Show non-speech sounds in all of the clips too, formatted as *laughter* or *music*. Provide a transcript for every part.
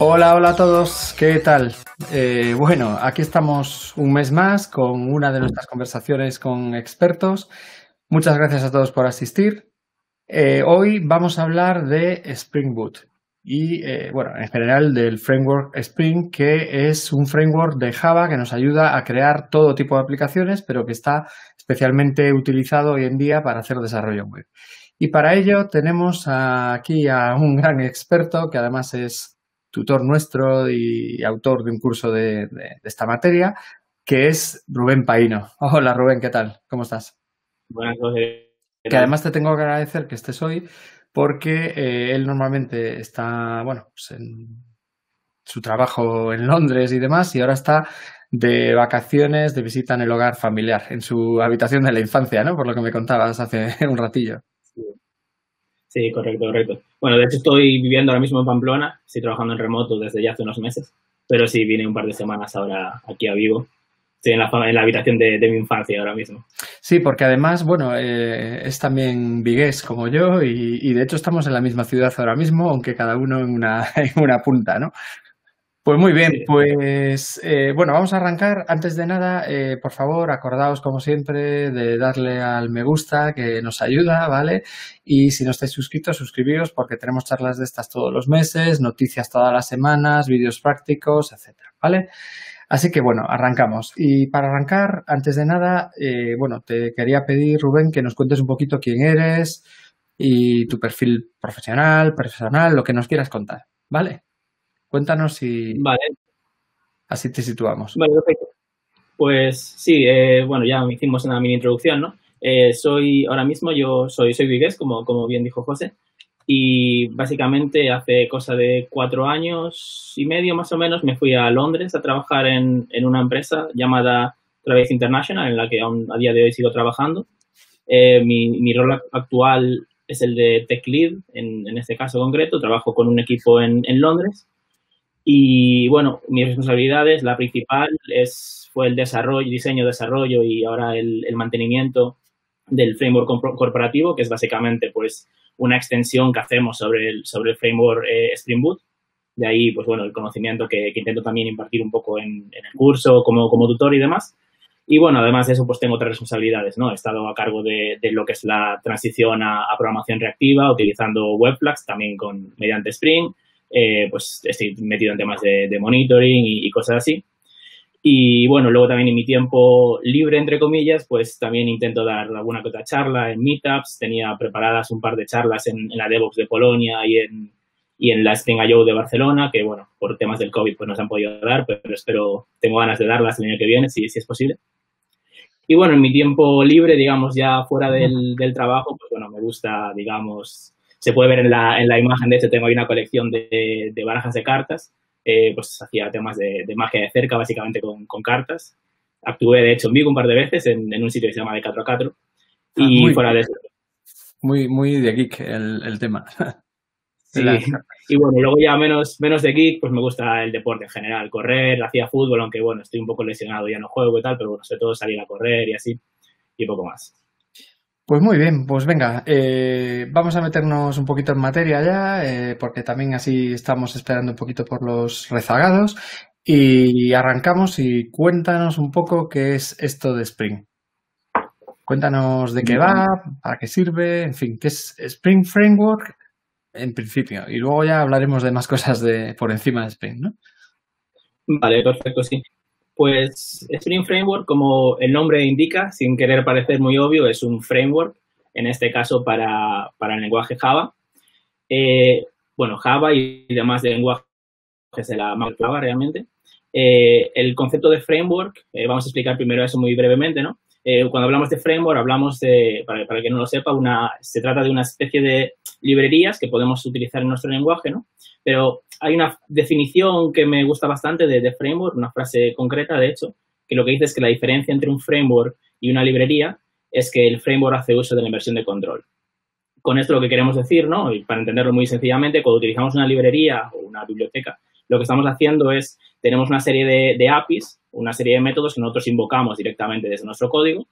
Hola, hola a todos, ¿qué tal? Eh, bueno, aquí estamos un mes más con una de nuestras conversaciones con expertos. Muchas gracias a todos por asistir. Eh, hoy vamos a hablar de Spring Boot y, eh, bueno, en general del framework Spring, que es un framework de Java que nos ayuda a crear todo tipo de aplicaciones, pero que está especialmente utilizado hoy en día para hacer desarrollo web. Y para ello tenemos aquí a un gran experto que además es tutor nuestro y autor de un curso de, esta materia, que es Rubén Paino. Hola Rubén, ¿qué tal? ¿Cómo estás? Buenas noches. Que además te tengo que agradecer que estés hoy porque eh, él normalmente está, bueno, pues en su trabajo en Londres y demás y ahora está de vacaciones, de visita en el hogar familiar, en su habitación de la infancia, ¿no? Por lo que me contabas hace un ratillo. Sí, correcto, correcto. Bueno, de hecho estoy viviendo ahora mismo en Pamplona, estoy trabajando en remoto desde ya hace unos meses, pero sí, vine un par de semanas ahora aquí a Vigo. Estoy en la, en la habitación de, mi infancia ahora mismo. Sí, porque además, bueno, eh, es también vigués como yo y, y, de hecho estamos en la misma ciudad ahora mismo, aunque cada uno en una, *laughs* en una punta, ¿no? Pues muy bien, pues eh, bueno, vamos a arrancar. Antes de nada, eh, por favor, acordaos como siempre de darle al me gusta que nos ayuda, ¿vale? Y si no estáis suscritos, suscribíos porque tenemos charlas de estas todos los meses, noticias todas las semanas, vídeos prácticos, etcétera, ¿vale? Así que bueno, arrancamos. Y para arrancar, antes de nada, eh, bueno, te quería pedir, Rubén, que nos cuentes un poquito quién eres y tu perfil profesional, personal, lo que nos quieras contar, ¿vale? Cuéntanos y vale. así te situamos. Vale, perfecto. Pues sí, eh, bueno, ya hicimos una mini introducción, ¿no? Eh, soy, ahora mismo yo soy, soy vigués, como, como bien dijo José, y básicamente hace cosa de cuatro años y medio más o menos me fui a Londres a trabajar en, en una empresa llamada Travis International, en la que aún a día de hoy sigo trabajando. Eh, mi, mi, rol actual es el de Tech Lead, en, en, este caso concreto. Trabajo con un equipo en, en Londres y bueno, mis responsabilidades, la principal es, fue el desarrollo, diseño, desarrollo y ahora el, mantenimiento del framework corporativo, que es básicamente pues una extensión que hacemos sobre el, sobre el framework eh, Spring Boot. De ahí, pues bueno, el conocimiento que, intento también impartir un poco en, el curso como, como tutor y demás. Y bueno, además de eso, pues tengo otras responsabilidades, ¿no? He estado a cargo de, lo que es la transición a, a, programación reactiva, utilizando Webflux, también con, mediante Spring. Eh, pues estoy metido en temas de, monitoring y, cosas así. Y bueno, luego también en mi tiempo libre, entre comillas, pues también intento dar alguna que otra charla en meetups. Tenía preparadas un par de charlas en, la DevOps de Polonia y en, y en la Spring IO de Barcelona, que bueno, por temas del COVID pues no se han podido dar, pero espero, tengo ganas de darlas el año que viene, si, si es posible. Y bueno, en mi tiempo libre, digamos, ya fuera del, del trabajo, pues bueno, me gusta, digamos, se puede ver en la, en la imagen, de hecho tengo ahí una colección de, de barajas de cartas, eh, pues hacía temas de, de, magia de cerca, básicamente con, con, cartas. Actué, de hecho, en Vigo un par de veces en, en un sitio que se llama de 4 a 4. Ah, y fuera de eso. Muy, muy de geek el, el tema. *laughs* Sí. Y bueno, luego ya menos, menos de geek, pues me gusta el deporte en general, correr, hacía fútbol, aunque bueno, estoy un poco lesionado, ya no juego y tal, pero bueno, sobre todo salir a correr y así, y poco más. Pues muy bien, pues venga, eh, vamos a meternos un poquito en materia ya, eh, porque también así estamos esperando un poquito por los rezagados y arrancamos y cuéntanos un poco qué es esto de Spring. Cuéntanos de qué va, para qué sirve, en fin, qué es Spring Framework en principio y luego ya hablaremos de más cosas de por encima de Spring, ¿no? Vale, perfecto, sí. Pues Spring Framework, como el nombre indica, sin querer parecer muy obvio, es un framework, en este caso para, para el lenguaje Java. Eh, bueno, Java y demás lenguajes de la Java realmente. Eh, el concepto de framework, eh, vamos a explicar primero eso muy brevemente, ¿no? Cuando hablamos de framework, hablamos de, para, para que no lo sepa, una, se trata de una especie de librerías que podemos utilizar en nuestro lenguaje, ¿no? Pero hay una definición que me gusta bastante de, framework, una frase concreta, de hecho, que lo que dice es que la diferencia entre un framework y una librería es que el framework hace uso de la inversión de control. Con esto lo que queremos decir, ¿no? Y para entenderlo muy sencillamente, cuando utilizamos una librería o una biblioteca, lo que estamos haciendo es, tenemos una serie de, de APIs, una serie de métodos que nosotros invocamos directamente desde nuestro código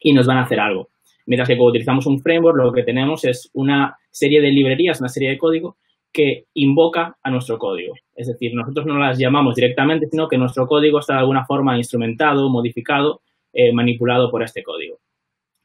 y nos van a hacer algo. Mientras que cuando utilizamos un framework, lo que tenemos es una serie de librerías, una serie de código que invoca a nuestro código. Es decir, nosotros no las llamamos directamente, sino que nuestro código está de alguna forma instrumentado, modificado, eh, manipulado por este código.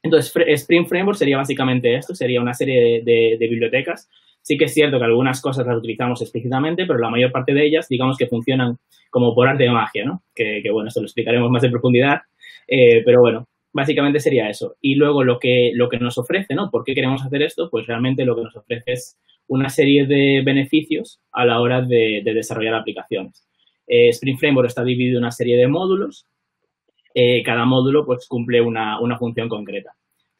Entonces, Spring Framework sería básicamente esto, sería una serie de, bibliotecas. Sí que es cierto que algunas cosas las utilizamos explícitamente, pero la mayor parte de ellas, digamos que funcionan como por arte de magia, ¿no? Que, bueno, esto lo explicaremos más en profundidad, eh, pero bueno, básicamente sería eso. Y luego lo que, lo que nos ofrece, ¿no? ¿Por qué queremos hacer esto? Pues realmente lo que nos ofrece es una serie de beneficios a la hora de, desarrollar aplicaciones. Eh, Spring Framework está dividido en una serie de módulos. Eh, cada módulo pues, cumple una, función concreta.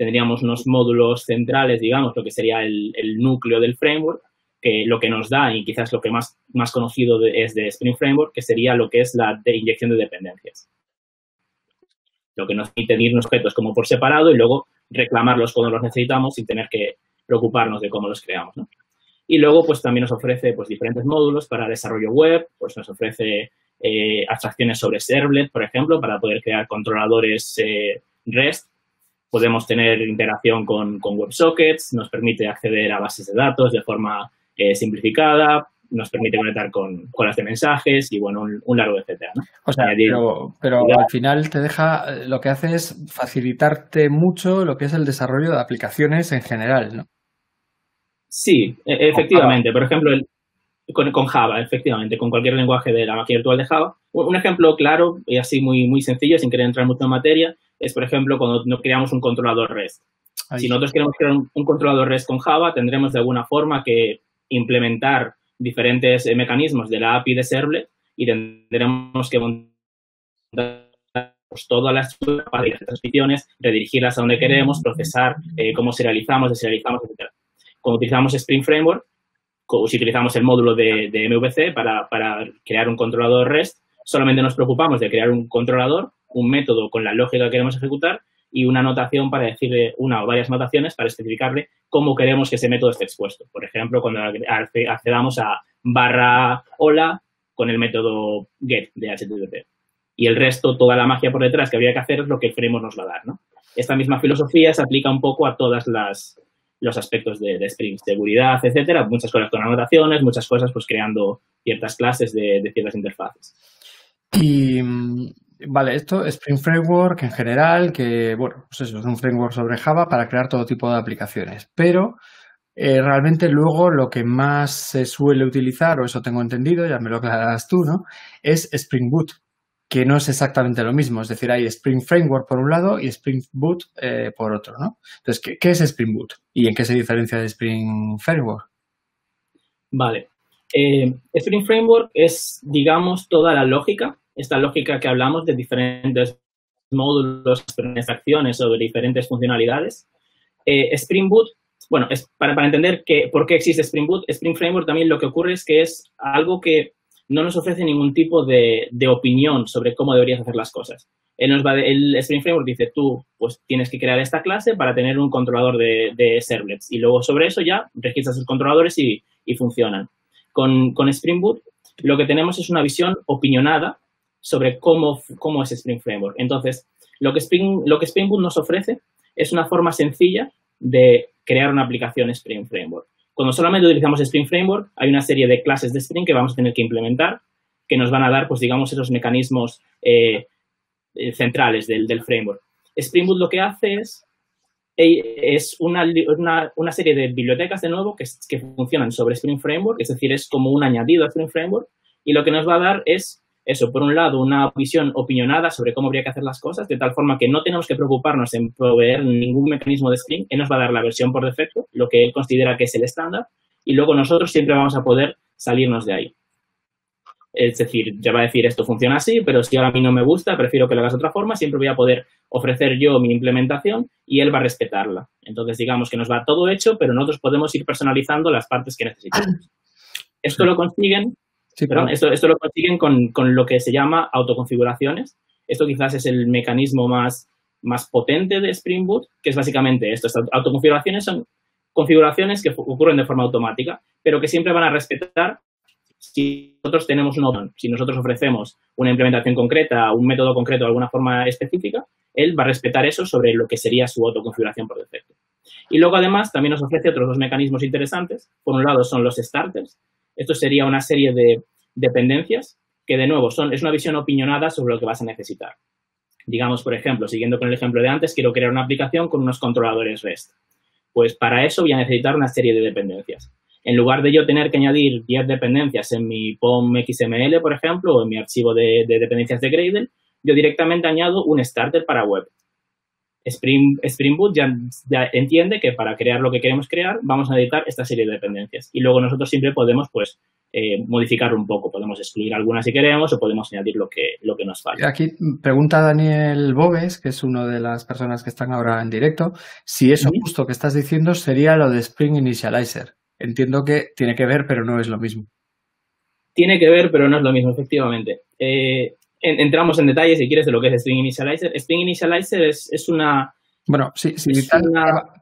Tendríamos unos módulos centrales, digamos, lo que sería el, núcleo del framework, que lo que nos da, y quizás lo que más, más conocido es de Spring Framework, que sería lo que es la inyección de dependencias lo que nos permite irnos objetos como por separado y luego reclamarlos cuando los necesitamos sin tener que preocuparnos de cómo los creamos. Y luego, pues también nos ofrece pues, diferentes módulos para desarrollo web, pues nos ofrece eh, abstracciones sobre servlet, por ejemplo, para poder crear controladores eh, REST. Podemos tener interacción con, con WebSockets, nos permite acceder a bases de datos de forma eh, simplificada, nos permite conectar con colas de mensajes y, bueno, un, largo etcétera. O sea, pero, al final te deja, lo que hace es facilitarte mucho lo que es el desarrollo de aplicaciones en general, ¿no? Sí, e, efectivamente. Por ejemplo, el, con, Java, efectivamente, con cualquier lenguaje de la máquina virtual de Java. Un ejemplo claro y así muy, muy sencillo, sin querer entrar mucho en materia, es, por ejemplo, cuando creamos un controlador REST. Si nosotros queremos crear un, controlador REST con Java, tendremos de alguna forma que implementar diferentes eh, mecanismos de la API de Servlet y tendremos que montar todas las transmisiones, redirigirlas a donde queremos, procesar eh, cómo serializamos, deserializamos, etc. Cuando utilizamos Spring Framework, si utilizamos el módulo de, MVC para, crear un controlador REST, solamente nos preocupamos de crear un controlador, un método con la lógica que queremos ejecutar y una notación para decirle una o varias notaciones para especificarle cómo queremos que ese método esté expuesto. Por ejemplo, cuando accedamos a barra hola con el método get de HTTP. Y el resto, toda la magia por detrás que habría que hacer es lo que el nos va a dar. Esta misma filosofía se aplica un poco a todas las los aspectos de, Spring, seguridad, etcétera, muchas cosas con anotaciones, muchas cosas pues creando ciertas clases de, de ciertas interfaces. Y Vale, esto es Spring Framework en general, que bueno, pues eso, es un framework sobre Java para crear todo tipo de aplicaciones. Pero eh, realmente luego lo que más se suele utilizar, o eso tengo entendido, ya me lo aclararás tú, ¿no? Es Spring Boot, que no es exactamente lo mismo. Es decir, hay Spring Framework por un lado y Spring Boot eh, por otro, ¿no? Entonces, ¿qué, es Spring Boot? ¿Y en qué se diferencia de Spring Framework? Vale. Eh, Spring Framework es, digamos, toda la lógica esta lógica que hablamos de diferentes módulos, diferentes acciones sobre diferentes funcionalidades. Eh, Spring Boot, bueno, es para, para, entender que, por qué existe Spring Boot, Spring Framework también lo que ocurre es que es algo que no nos ofrece ningún tipo de, de opinión sobre cómo deberías hacer las cosas. El Spring Framework dice, tú pues tienes que crear esta clase para tener un controlador de, de servlets y luego sobre eso ya registras los controladores y, y funcionan. Con, con Spring Boot lo que tenemos es una visión opinionada sobre cómo, cómo es Spring Framework. Entonces, lo que, Spring, lo que Spring Boot nos ofrece es una forma sencilla de crear una aplicación Spring Framework. Cuando solamente utilizamos Spring Framework, hay una serie de clases de Spring que vamos a tener que implementar que nos van a dar, pues digamos, esos mecanismos eh, eh, centrales del, del, framework. Spring Boot lo que hace es, eh, es una, una, una, serie de bibliotecas, de nuevo, que, que funcionan sobre Spring Framework, es decir, es como un añadido a Spring Framework, y lo que nos va a dar es eso, por un lado, una visión opinionada sobre cómo habría que hacer las cosas, de tal forma que no tenemos que preocuparnos en proveer ningún mecanismo de Spring. Él nos va a dar la versión por defecto, lo que él considera que es el estándar, y luego nosotros siempre vamos a poder salirnos de ahí. Es decir, ya va a decir esto funciona así, pero si ahora a mí no me gusta, prefiero que lo hagas de otra forma, siempre voy a poder ofrecer yo mi implementación y él va a respetarla. Entonces, digamos que nos va todo hecho, pero nosotros podemos ir personalizando las partes que necesitamos. Esto lo consiguen esto, lo consiguen con, lo que se llama autoconfiguraciones. Esto quizás es el mecanismo más, más potente de Spring Boot, que es básicamente esto. Estas autoconfiguraciones son configuraciones que ocurren de forma automática, pero que siempre van a respetar si nosotros tenemos un opción, si nosotros ofrecemos una implementación concreta, un método concreto de alguna forma específica, él va a respetar eso sobre lo que sería su autoconfiguración por defecto. Y luego además también nos ofrece otros dos mecanismos interesantes. Por un lado son los starters. Esto sería una serie de dependencias que de nuevo son, es una visión opinionada sobre lo que vas a necesitar. Digamos, por ejemplo, siguiendo con el ejemplo de antes, quiero crear una aplicación con unos controladores REST. Pues para eso voy a necesitar una serie de dependencias. En lugar de yo tener que añadir 10 dependencias en mi POM XML, por ejemplo, o en mi archivo de, dependencias de Gradle, yo directamente añado un starter para web. Spring, Spring Boot ya, entiende que para crear lo que queremos crear vamos a necesitar esta serie de dependencias. Y luego nosotros siempre podemos pues eh, modificar un poco. Podemos excluir algunas si queremos o podemos añadir lo que, lo que nos falta. Aquí pregunta Daniel Bobes, que es una de las personas que están ahora en directo, si eso justo que estás diciendo sería lo de Spring Initializer. Entiendo que tiene que ver, pero no es lo mismo. Tiene que ver, pero no es lo mismo, efectivamente. Eh, entramos en detalles, si quieres, de lo que es String Initializer. String Initializer es, una... Bueno, sí, sí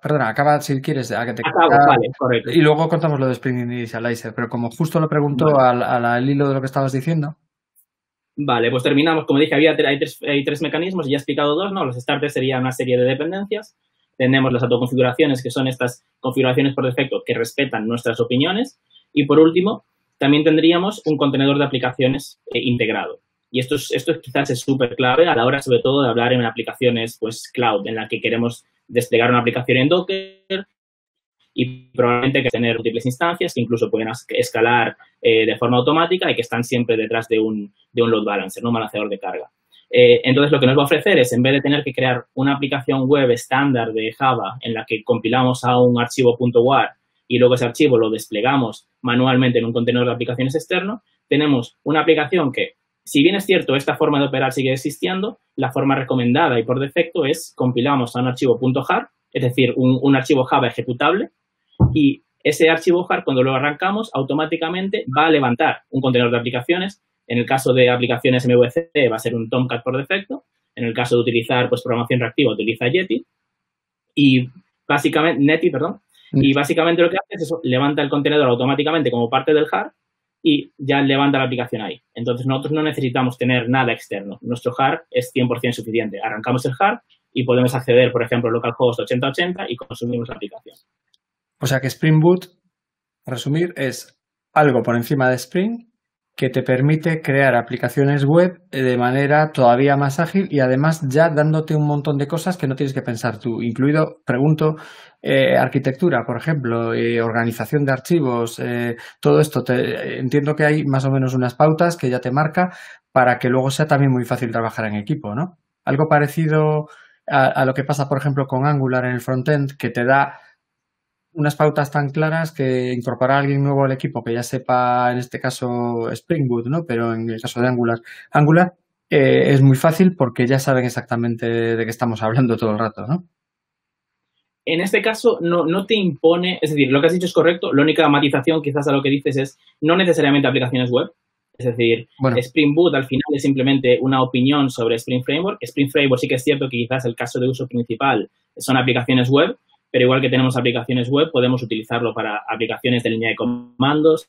perdona, acaba si quieres. A que te Acabo, vale, correcto. Y luego contamos lo de Spring Initializer, pero como justo lo preguntó al, hilo de lo que estabas diciendo. Vale, pues terminamos. Como dije, había, hay, tres, hay tres mecanismos y ya he explicado dos, ¿no? Los starters serían una serie de dependencias. Tenemos las autoconfiguraciones, que son estas configuraciones por defecto que respetan nuestras opiniones. Y por último, también tendríamos un contenedor de aplicaciones eh, integrado. Y esto, es, esto quizás es súper clave a la hora, sobre todo, de hablar en aplicaciones pues, cloud, en la que queremos desplegar una aplicación en Docker y probablemente que tener múltiples instancias que incluso pueden escalar eh, de forma automática y que están siempre detrás de un, de un load balancer, un balanceador de carga. Eh, entonces, lo que nos va a ofrecer es, en vez de tener que crear una aplicación web estándar de Java en la que compilamos a un archivo .war y luego ese archivo lo desplegamos manualmente en un contenedor de aplicaciones externo, tenemos una aplicación que si bien es cierto, esta forma de operar sigue existiendo, la forma recomendada y por defecto es compilamos a un archivo .jar, es decir, un, archivo Java ejecutable, y ese archivo jar, cuando lo arrancamos, automáticamente va a levantar un contenedor de aplicaciones. En el caso de aplicaciones MVC va a ser un Tomcat por defecto. En el caso de utilizar pues, programación reactiva, utiliza Yeti. Y básicamente, Netty, perdón. Mm. Y básicamente lo que hace es eso, levanta el contenedor automáticamente como parte del jar y ya levanta la aplicación ahí. Entonces nosotros no necesitamos tener nada externo. Nuestro HAR es 100% suficiente. Arrancamos el HAR y podemos acceder, por ejemplo, localhost 8080 y consumimos la aplicación. O sea que Spring Boot, resumir, es algo por encima de Spring que te permite crear aplicaciones web de manera todavía más ágil y además ya dándote un montón de cosas que no tienes que pensar tú, incluido, pregunto, eh, arquitectura, por ejemplo, eh, organización de archivos, eh, todo esto. Te, entiendo que hay más o menos unas pautas que ya te marca para que luego sea también muy fácil trabajar en equipo, ¿no? Algo parecido a, a lo que pasa, por ejemplo, con Angular en el frontend, que te da unas pautas tan claras que incorporar a alguien nuevo al equipo que ya sepa, en este caso, Spring Boot, ¿no? Pero en el caso de Angular, Angular eh, es muy fácil porque ya saben exactamente de qué estamos hablando todo el rato, ¿no? En este caso, no, no te impone, es decir, lo que has dicho es correcto, la única matización quizás a lo que dices es no necesariamente aplicaciones web, es decir, Spring Boot al final es simplemente una opinión sobre Spring Framework. Spring Framework sí que es cierto que quizás el caso de uso principal son aplicaciones web, pero igual que tenemos aplicaciones web, podemos utilizarlo para aplicaciones de línea de comandos.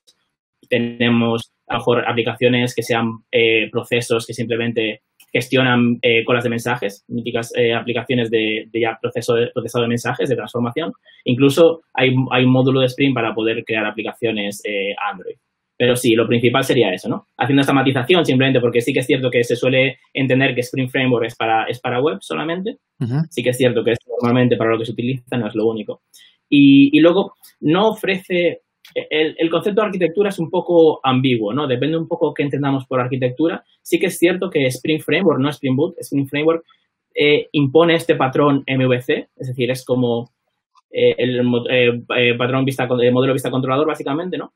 Tenemos a lo mejor aplicaciones que sean eh, procesos que simplemente gestionan eh, colas de mensajes, míticas eh, aplicaciones de, ya proceso de, procesado de mensajes, de transformación. Incluso hay, hay un módulo de Spring para poder crear aplicaciones Android. Pero sí, lo principal sería eso, ¿no? Haciendo esta matización simplemente porque sí que es cierto que se suele entender que Spring Framework es para, es para web solamente. Sí que es cierto que es normalmente para lo que se utiliza, no es lo único. Y, luego, no ofrece... El, concepto de arquitectura es un poco ambiguo, ¿no? Depende un poco qué entendamos por arquitectura. Sí que es cierto que Spring Framework, no Spring Boot, Spring Framework eh, impone este patrón MVC, es decir, es como eh, el eh, patrón vista, modelo vista controlador, básicamente, ¿no?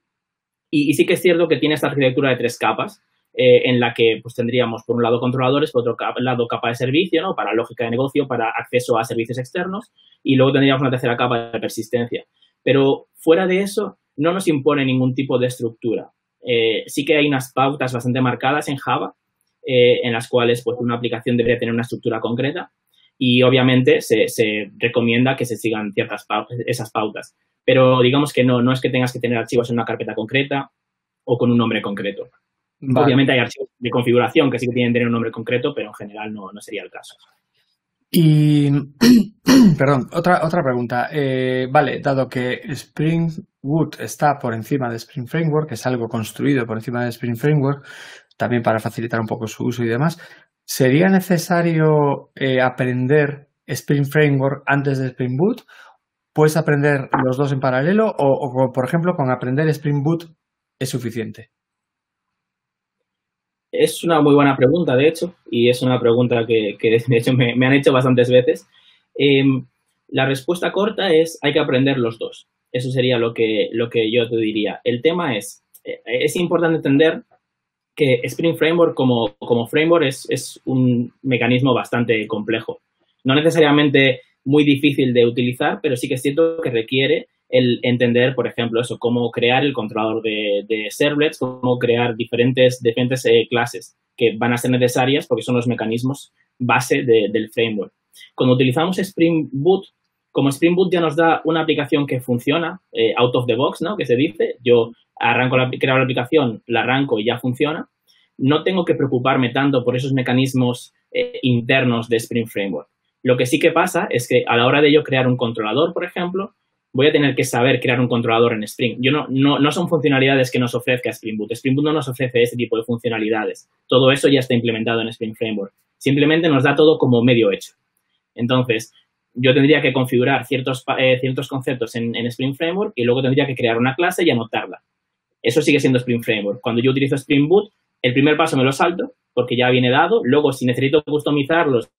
Y, sí que es cierto que tiene esta arquitectura de tres capas, eh, en la que pues tendríamos por un lado controladores, por otro lado capa de servicio, ¿no? Para lógica de negocio, para acceso a servicios externos, y luego tendríamos una tercera capa de persistencia. Pero fuera de eso, no nos impone ningún tipo de estructura. Eh, sí que hay unas pautas bastante marcadas en Java, eh, en las cuales pues, una aplicación debería tener una estructura concreta y obviamente se, recomienda que se sigan ciertas esas pautas pero digamos que no, no es que tengas que tener archivos en una carpeta concreta o con un nombre concreto. Obviamente hay archivos de configuración que sí que tienen que tener un nombre concreto, pero en general no, no sería el caso. Y, *clears throat* perdón, otra, otra pregunta. Eh, vale, dado que Spring Boot está por encima de Spring Framework, que es algo construido por encima de Spring Framework, también para facilitar un poco su uso y demás, ¿sería necesario eh, aprender Spring Framework antes de Spring Boot? ¿Puedes aprender los dos en paralelo o, por ejemplo, con aprender Spring Boot es suficiente? Es una muy buena pregunta, de hecho, y es una pregunta que, de hecho me, han hecho bastantes veces. Em, la respuesta corta es hay que aprender los dos. Eso sería lo que, lo que yo te diría. El tema es, eh, es importante entender que Spring Framework como, como framework es, es un mecanismo bastante complejo. No necesariamente muy difícil de utilizar, pero sí que es cierto que requiere el entender, por ejemplo, eso, cómo crear el controlador de, servlets, cómo crear diferentes, diferentes eh, clases que van a ser necesarias porque son los mecanismos base del framework. Cuando utilizamos Spring Boot, como Spring Boot ya nos da una aplicación que funciona eh, out of the box, ¿no? Que se dice, yo arranco la, creo la aplicación, la arranco y ya funciona. No tengo que preocuparme tanto por esos mecanismos eh, internos de Spring Framework. Lo que sí que pasa es que a la hora de yo crear un controlador, por ejemplo, voy a tener que saber crear un controlador en Spring. Yo no, no, no, son funcionalidades que nos ofrezca Spring Boot. Spring Boot no nos ofrece ese tipo de funcionalidades. Todo eso ya está implementado en Spring Framework. Simplemente nos da todo como medio hecho. Entonces, yo tendría que configurar ciertos, eh, ciertos conceptos en, en, Spring Framework y luego tendría que crear una clase y anotarla. Eso sigue siendo Spring Framework. Cuando yo utilizo Spring Boot, el primer paso me lo salto porque ya viene dado. Luego, si necesito customizarlos,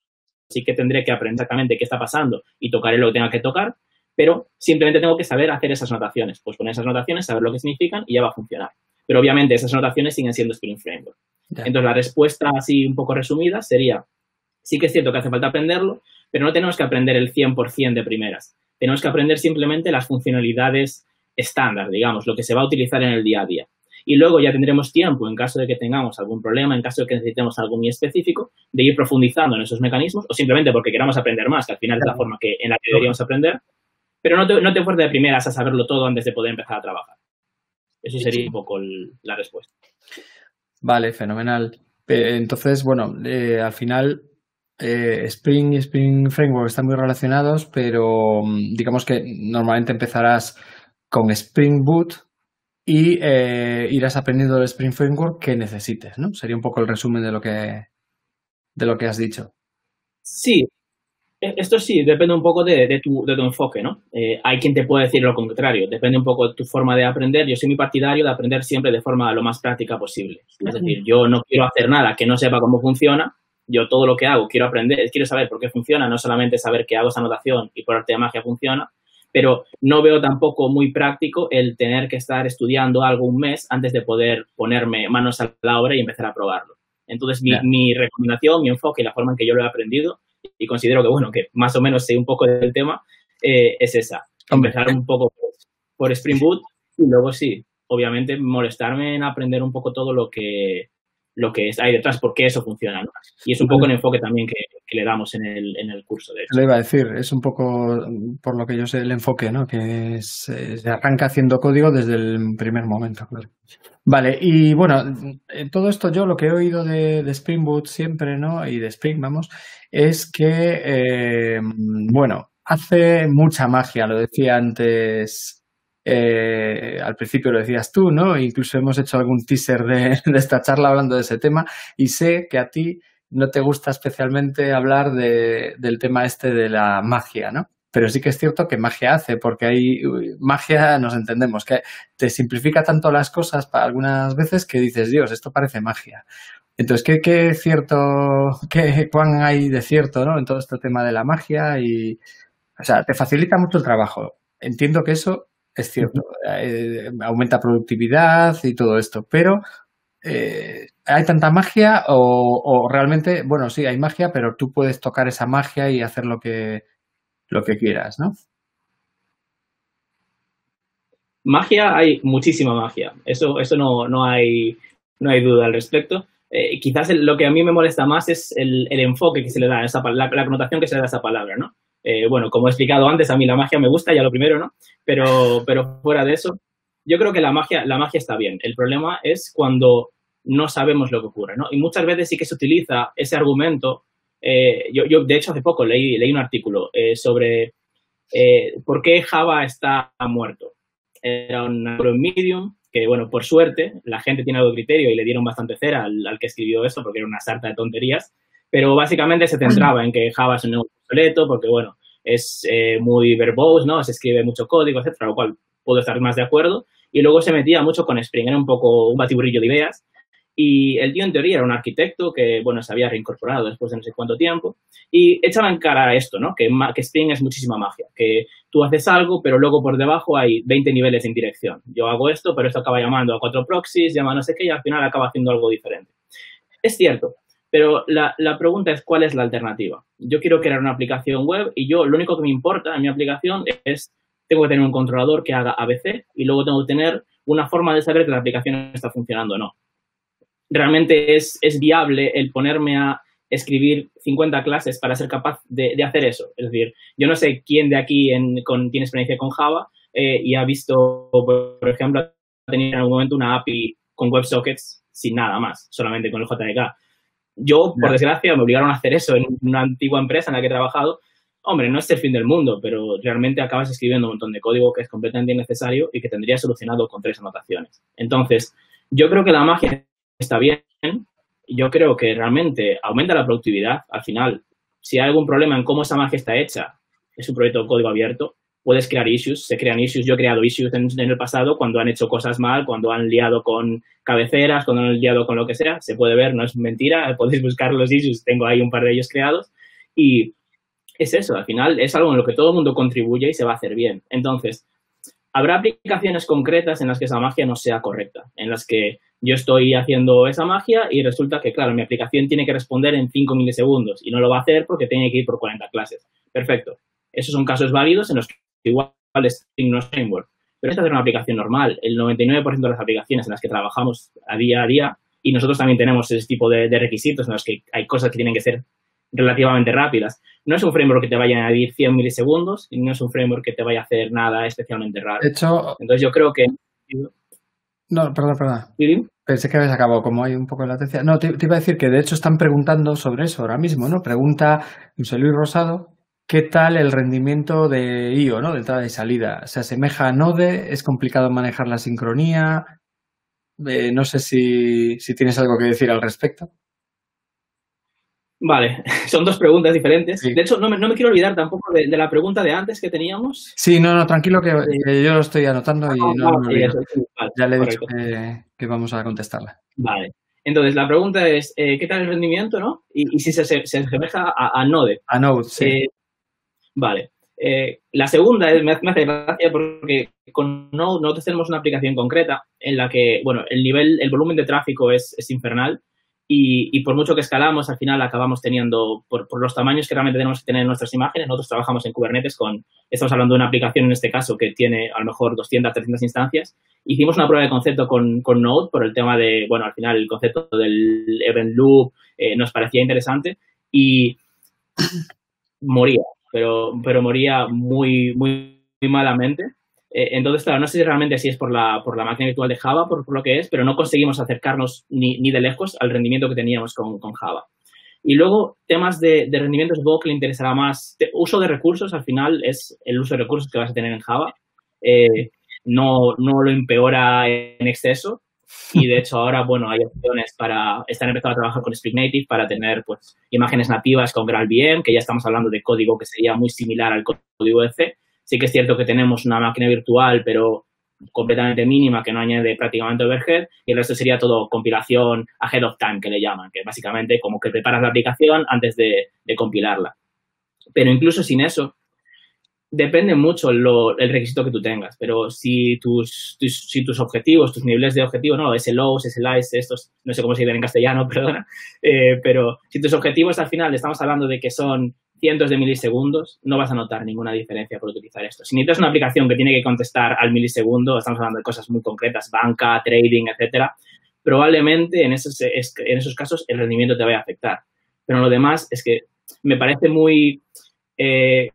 sí que tendré que aprender exactamente qué está pasando y tocaré lo que tenga que tocar pero simplemente tengo que saber hacer esas notaciones. Pues poner esas notaciones, saber lo que significan y ya va a funcionar. Pero obviamente esas notaciones siguen siendo Spring Framework. Entonces la respuesta así un poco resumida sería, sí que es cierto que hace falta aprenderlo, pero no tenemos que aprender el 100% de primeras. Tenemos que aprender simplemente las funcionalidades estándar, digamos, lo que se va a utilizar en el día a día. Y luego ya tendremos tiempo, en caso de que tengamos algún problema, en caso de que necesitemos algo muy específico, de ir profundizando en esos mecanismos o simplemente porque queramos aprender más, que al final es la forma que, en la que deberíamos aprender, pero no te, no te fuertes de primeras a saberlo todo antes de poder empezar a trabajar. Eso sería un poco la respuesta. Vale, fenomenal. Entonces, bueno, eh, al final eh, Spring y Spring Framework están muy relacionados, pero mm, digamos que normalmente empezarás con Spring Boot y eh, irás aprendiendo el Spring Framework que necesites, ¿no? Sería un poco el resumen de lo que, de lo que has dicho. Sí, eh, esto sí, depende un poco de, tu, enfoque, ¿no? Eh, hay quien te puede decir lo contrario, depende un poco de tu forma de aprender. Yo soy muy partidario de aprender siempre de forma lo más práctica posible. Es decir, yo no quiero hacer nada que no sepa cómo funciona, yo todo lo que hago quiero aprender, quiero saber por qué funciona, no solamente saber que hago esa anotación y por arte de magia funciona, pero no veo tampoco muy práctico el tener que estar estudiando algo un mes antes de poder ponerme manos a la obra y empezar a probarlo. Entonces, mi, mi recomendación, mi enfoque y la forma en que yo lo he aprendido y considero que, bueno, que más o menos sé un poco del tema, eh, es esa. Empezar un poco por, Spring Boot y luego sí, obviamente molestarme en aprender un poco todo lo que, lo que hay detrás, por qué eso funciona. ¿no? Y es un poco el enfoque también que, le damos en el, en el curso. De Lo iba a decir, es un poco, por lo que yo sé, el enfoque, ¿no? que se arranca haciendo código desde el primer momento. Vale, y bueno, en todo esto yo lo que he oído de, de Spring Boot siempre, ¿no? Y de Spring, vamos, es que, eh, bueno, hace mucha magia, lo decía antes eh, al principio lo decías tú, ¿no? Incluso hemos hecho algún teaser *laughs* de, esta charla hablando de ese tema y sé que a ti no te gusta especialmente hablar del tema este de la magia, ¿no? Pero sí que es cierto que magia hace, porque hay magia, nos entendemos, que te simplifica tanto las cosas para algunas veces que dices, Dios, esto parece magia. Entonces, ¿qué, qué cierto, qué, cuán hay de cierto, ¿no? En todo este tema de la magia y, o sea, te facilita mucho el trabajo. Entiendo que eso es cierto, eh, aumenta productividad y todo esto, pero eh, ¿hay tanta magia o, realmente, bueno, sí, hay magia, pero tú puedes tocar esa magia y hacer lo que, lo que quieras, ¿no? Magia, hay muchísima magia. Eso, eso no, no, hay, no hay duda al respecto. Eh, quizás lo que a mí me molesta más es el, enfoque que se le da, a esa, la, la, connotación que se le da a esa palabra, ¿no? Eh, bueno, como he explicado antes, a mí la magia me gusta, ya lo primero, ¿no? Pero, pero fuera de eso, yo creo que la magia, la magia está bien. El problema es cuando no sabemos lo que ocurre, ¿no? Y muchas veces sí que se utiliza ese argumento eh, yo, yo, de hecho, hace poco leí, leí un artículo eh, sobre por qué Java está muerto. Era un Medium que, bueno, por suerte, la gente tiene algo de criterio y le dieron bastante cera al, al que escribió esto porque era una sarta de tonterías, pero básicamente se centraba en que Java es un nuevo porque, bueno, es eh, muy verbose, ¿no? Se escribe mucho código, etcétera, lo cual puedo estar más de acuerdo. Y luego se metía mucho con Spring, era un poco un batiburrillo de ideas. Y el tío en teoría era un arquitecto que, bueno, se había reincorporado después de no sé cuánto tiempo y echaba en cara esto, ¿no? Que, que Spring es muchísima magia, que tú haces algo, pero luego por debajo hay 20 niveles de indirección. Yo hago esto, pero esto acaba llamando a cuatro proxies, llama no sé qué y al final acaba haciendo algo diferente. Es cierto, pero la, la, pregunta es cuál es la alternativa. Yo quiero crear una aplicación web y yo lo único que me importa en mi aplicación es, tengo que tener un controlador que haga ABC y luego tengo que tener una forma de saber que la aplicación está funcionando o no realmente es, es viable el ponerme a escribir 50 clases para ser capaz de, de, hacer eso. Es decir, yo no sé quién de aquí con, tiene experiencia con Java eh, y ha visto, por ejemplo, tener en algún momento una API con WebSockets sin nada más, solamente con el JDK. Yo, por desgracia, me obligaron a hacer eso en una antigua empresa en la que he trabajado. Hombre, no es el fin del mundo, pero realmente acabas escribiendo un montón de código que es completamente innecesario y que tendría solucionado con tres anotaciones. Entonces, yo creo que la magia está bien. Yo creo que realmente aumenta la productividad. Al final, si hay algún problema en cómo esa magia está hecha, es un proyecto de código abierto, puedes crear issues, se crean issues. Yo he creado issues en, el pasado cuando han hecho cosas mal, cuando han liado con cabeceras, cuando han liado con lo que sea. Se puede ver, no es mentira, *laughs* podéis buscar los issues, tengo ahí un par de ellos creados. Y es eso, al final es algo en lo que todo el mundo contribuye y se va a hacer bien. Entonces, habrá aplicaciones concretas en las que esa magia no sea correcta, en las que yo estoy haciendo esa magia y resulta que, claro, mi aplicación tiene que responder en 5 milisegundos y no lo va a hacer porque tiene que ir por 40 clases. Perfecto. Esos son casos válidos en los que igual es no es framework. Pero es una aplicación normal. El 99% de las aplicaciones en las que trabajamos a día a día, y nosotros también tenemos ese tipo de, de requisitos en los que hay cosas que tienen que ser relativamente rápidas. No es un framework que te vaya a añadir 100 milisegundos y no es un framework que te vaya a hacer nada especialmente raro. De hecho, entonces yo creo que... No, perdón, perdón. Pensé que habías acabado, como hay un poco de latencia. No, te, te, iba a decir que de hecho están preguntando sobre eso ahora mismo, ¿no? Pregunta José Luis Rosado, ¿qué tal el rendimiento de IO, ¿no? De entrada y salida. ¿Se asemeja a Node? ¿Es complicado manejar la sincronía? Eh, no sé si, si tienes algo que decir al respecto. Vale, *laughs* son dos preguntas diferentes. Sí. De hecho, no me, no me, quiero olvidar tampoco de, de, la pregunta de antes que teníamos. Sí, no, no, tranquilo que, yo lo estoy anotando y no, no me olvido. Vale, ya le he dicho que, que, vamos a contestarla. Vale. Entonces, la pregunta es, eh, ¿qué tal el rendimiento, no? Y, y si se, se, se asemeja a, a, Node. A Node, sí. Vale. Eh, la segunda me, hace gracia porque con Node nosotros tenemos una aplicación concreta en la que, bueno, el nivel, el volumen de tráfico es, es infernal y, y, por mucho que escalamos, al final acabamos teniendo, por, por, los tamaños que realmente tenemos que tener en nuestras imágenes, nosotros trabajamos en Kubernetes con, estamos hablando de una aplicación en este caso que tiene a lo mejor 200, 300 instancias. Hicimos una prueba de concepto con, con Node por el tema de, bueno, al final el concepto del event loop eh, nos parecía interesante y moría, pero, pero moría muy, muy, muy malamente. Eh, entonces, claro, no sé si realmente si es por la, por la máquina virtual de Java, por, por lo que es, pero no conseguimos acercarnos ni, ni, de lejos al rendimiento que teníamos con, con Java. Y luego, temas de, de rendimiento, supongo que le interesará más. De, uso de recursos, al final, es el uso de recursos que vas a tener en Java. Eh, no, no lo empeora en exceso. Y de hecho, ahora, bueno, hay opciones para estar empezando a trabajar con Spring Native para tener pues imágenes nativas con GraalVM, que ya estamos hablando de código que sería muy similar al código de C Sí que es cierto que tenemos una máquina virtual, pero completamente mínima que no añade prácticamente overhead y el resto sería todo compilación ahead of time que le llaman, que básicamente como que preparas la aplicación antes de, de compilarla. Pero incluso sin eso, depende mucho el requisito que tú tengas, pero si tus, si tus objetivos, tus niveles de objetivo, no, SLOs, SLIs, estos, no sé cómo se dice en castellano, *laughs* perdona, eh, pero si tus objetivos al final estamos hablando de que son cientos de milisegundos, no vas a notar ninguna diferencia por utilizar esto. Si necesitas una aplicación que tiene que contestar al milisegundo, estamos hablando de cosas muy concretas, banca, trading, etcétera, probablemente en esos, en esos casos el rendimiento te vaya a afectar. Pero lo demás es que me parece muy eh,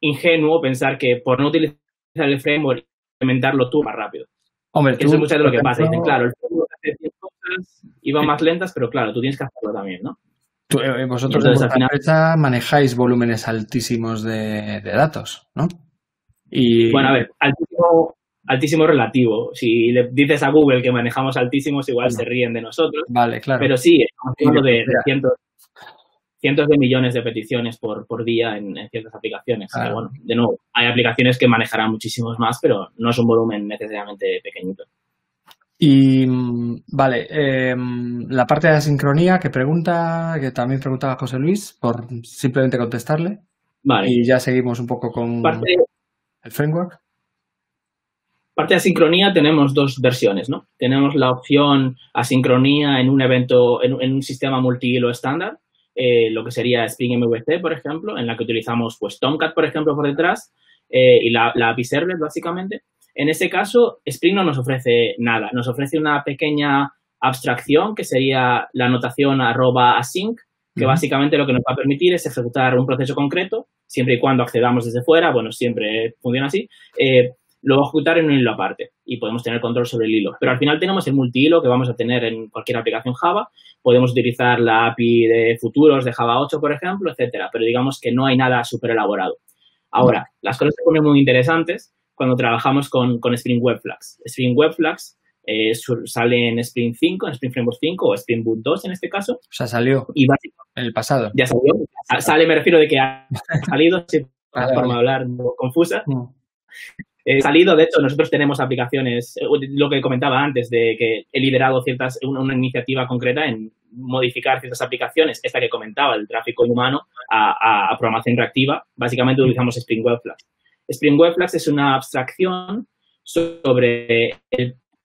ingenuo pensar que por no utilizar el framework, implementarlo tú más rápido. Hombre, Eso es mucho de lo que pasa. Dicen, claro, el framework hace cosas, iban más lentas, pero claro, tú tienes que hacerlo también, ¿no? Eh, vosotros en vuestra empresa manejáis volúmenes altísimos de, datos, ¿no? Y... Bueno, a ver, altísimo, altísimo relativo. Si le dices a Google que manejamos altísimos, igual se ríen de nosotros. Vale, claro. Pero sí, estamos hablando de, cientos, cientos, de millones de peticiones por, por día en, ciertas aplicaciones. bueno, de nuevo, hay aplicaciones que manejarán muchísimos más, pero no es un volumen necesariamente pequeñito. Y vale, em, la parte de la sincronía que pregunta, que también preguntaba José Luis, por simplemente contestarle. Vale. Y ya seguimos un poco con el framework. Parte de asincronía tenemos dos versiones, ¿no? Tenemos la opción asincronía en un evento, en, un sistema multihilo estándar, eh, lo que sería Spring MVC, por ejemplo, en la que utilizamos pues Tomcat, por ejemplo, por detrás, eh, y la, la API Servlet, básicamente. En ese caso, Spring no nos ofrece nada. Nos ofrece una pequeña abstracción que sería la anotación arroba async, que básicamente lo que nos va a permitir es ejecutar un proceso concreto, siempre y cuando accedamos desde fuera, bueno, siempre funciona así, eh, lo va a ejecutar en un hilo aparte y podemos tener control sobre el hilo. Pero al final tenemos el multihilo que vamos a tener en cualquier aplicación Java, podemos utilizar la API de futuros de Java 8, por ejemplo, etcétera, pero digamos que no hay nada súper elaborado. Ahora, las cosas se ponen muy interesantes cuando trabajamos con, con Spring Web Flags. Spring Web Flags eh, sale en Spring 5, en Spring Framework 5 o Spring Boot 2 en este caso. O sea, salió y en el pasado. Ya salió. Sale, me refiero de que ha *laughs* salido, sí, una forma de hablar confusa. Mm. Eh, salido, de hecho, nosotros tenemos aplicaciones, lo que comentaba antes, de que he liderado ciertas, una, iniciativa concreta en modificar ciertas aplicaciones, esta que comentaba, el tráfico humano, a, a programación reactiva. Básicamente utilizamos Spring Web Flags. Spring Web Flags es una abstracción sobre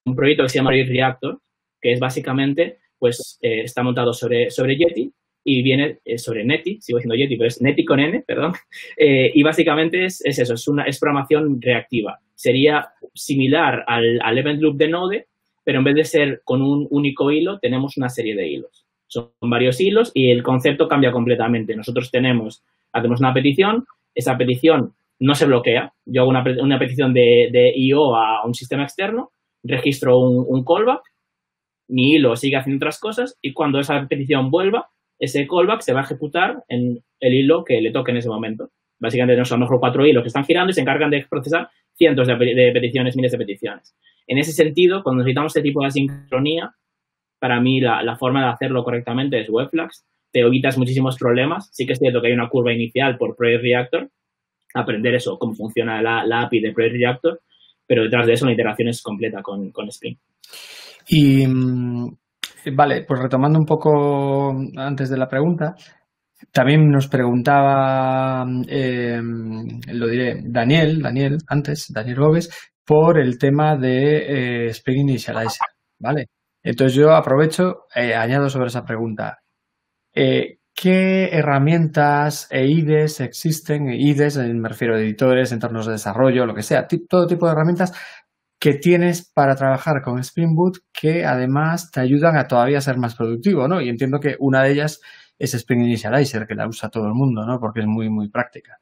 un proyecto que se llama Reactor, que es básicamente, pues, eh, está montado sobre, sobre Yeti y viene eh, sobre Netty, sigo diciendo Yeti, pero es Netty con N, perdón, *laughs* eh, y básicamente es, eso, es una es programación reactiva. Sería similar al, al event loop de Node, pero en vez de ser con un único hilo, tenemos una serie de hilos. Son varios hilos y el concepto cambia completamente. Nosotros tenemos, hacemos una petición, esa petición no se bloquea. Yo hago una, una petición de, de, IO a un sistema externo, registro un, callback, mi hilo sigue haciendo otras cosas y cuando esa petición vuelva, ese callback se va a ejecutar en el hilo que le toque en ese momento. Básicamente tenemos a lo mejor cuatro hilos que están girando y se encargan de procesar cientos de, peticiones, miles de peticiones. En ese sentido, cuando necesitamos este tipo de asincronía, para mí la, forma de hacerlo correctamente es Webflags. Te evitas muchísimos problemas. Sí que es cierto que hay una curva inicial por Project Reactor, aprender eso, cómo funciona la, API de Project Reactor, pero detrás de eso la interacción es completa con, con Spring. Y mm, vale, pues retomando un poco antes de la pregunta, también nos preguntaba, em, lo diré, Daniel, Daniel, antes, Daniel Gómez, por el tema de eh, Spring Initializer, ¿vale? Entonces yo aprovecho, eh, añado sobre esa pregunta. Eh, ¿Qué herramientas e IDEs existen? IDEs, me refiero a editores, entornos de desarrollo, lo que sea, todo tipo de herramientas que tienes para trabajar con Spring Boot que además te ayudan a todavía ser más productivo, ¿no? Y entiendo que una de ellas es Spring Initializer, que la usa todo el mundo, ¿no? Porque es muy, muy práctica.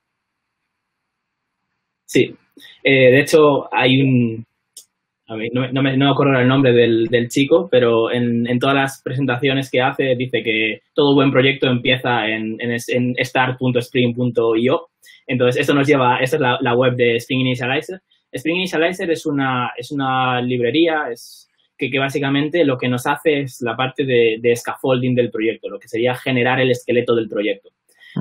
Sí. Eh, de hecho, hay un, no, me, acuerdo el nombre del, chico, pero en, todas las presentaciones que hace dice que todo buen proyecto empieza en, en, start.spring.io. Entonces, esto nos lleva, esta es la, web de Spring Initializer. Spring Initializer es una, es una librería es que, básicamente lo que nos hace es la parte de, scaffolding del proyecto, lo que sería generar el esqueleto del proyecto.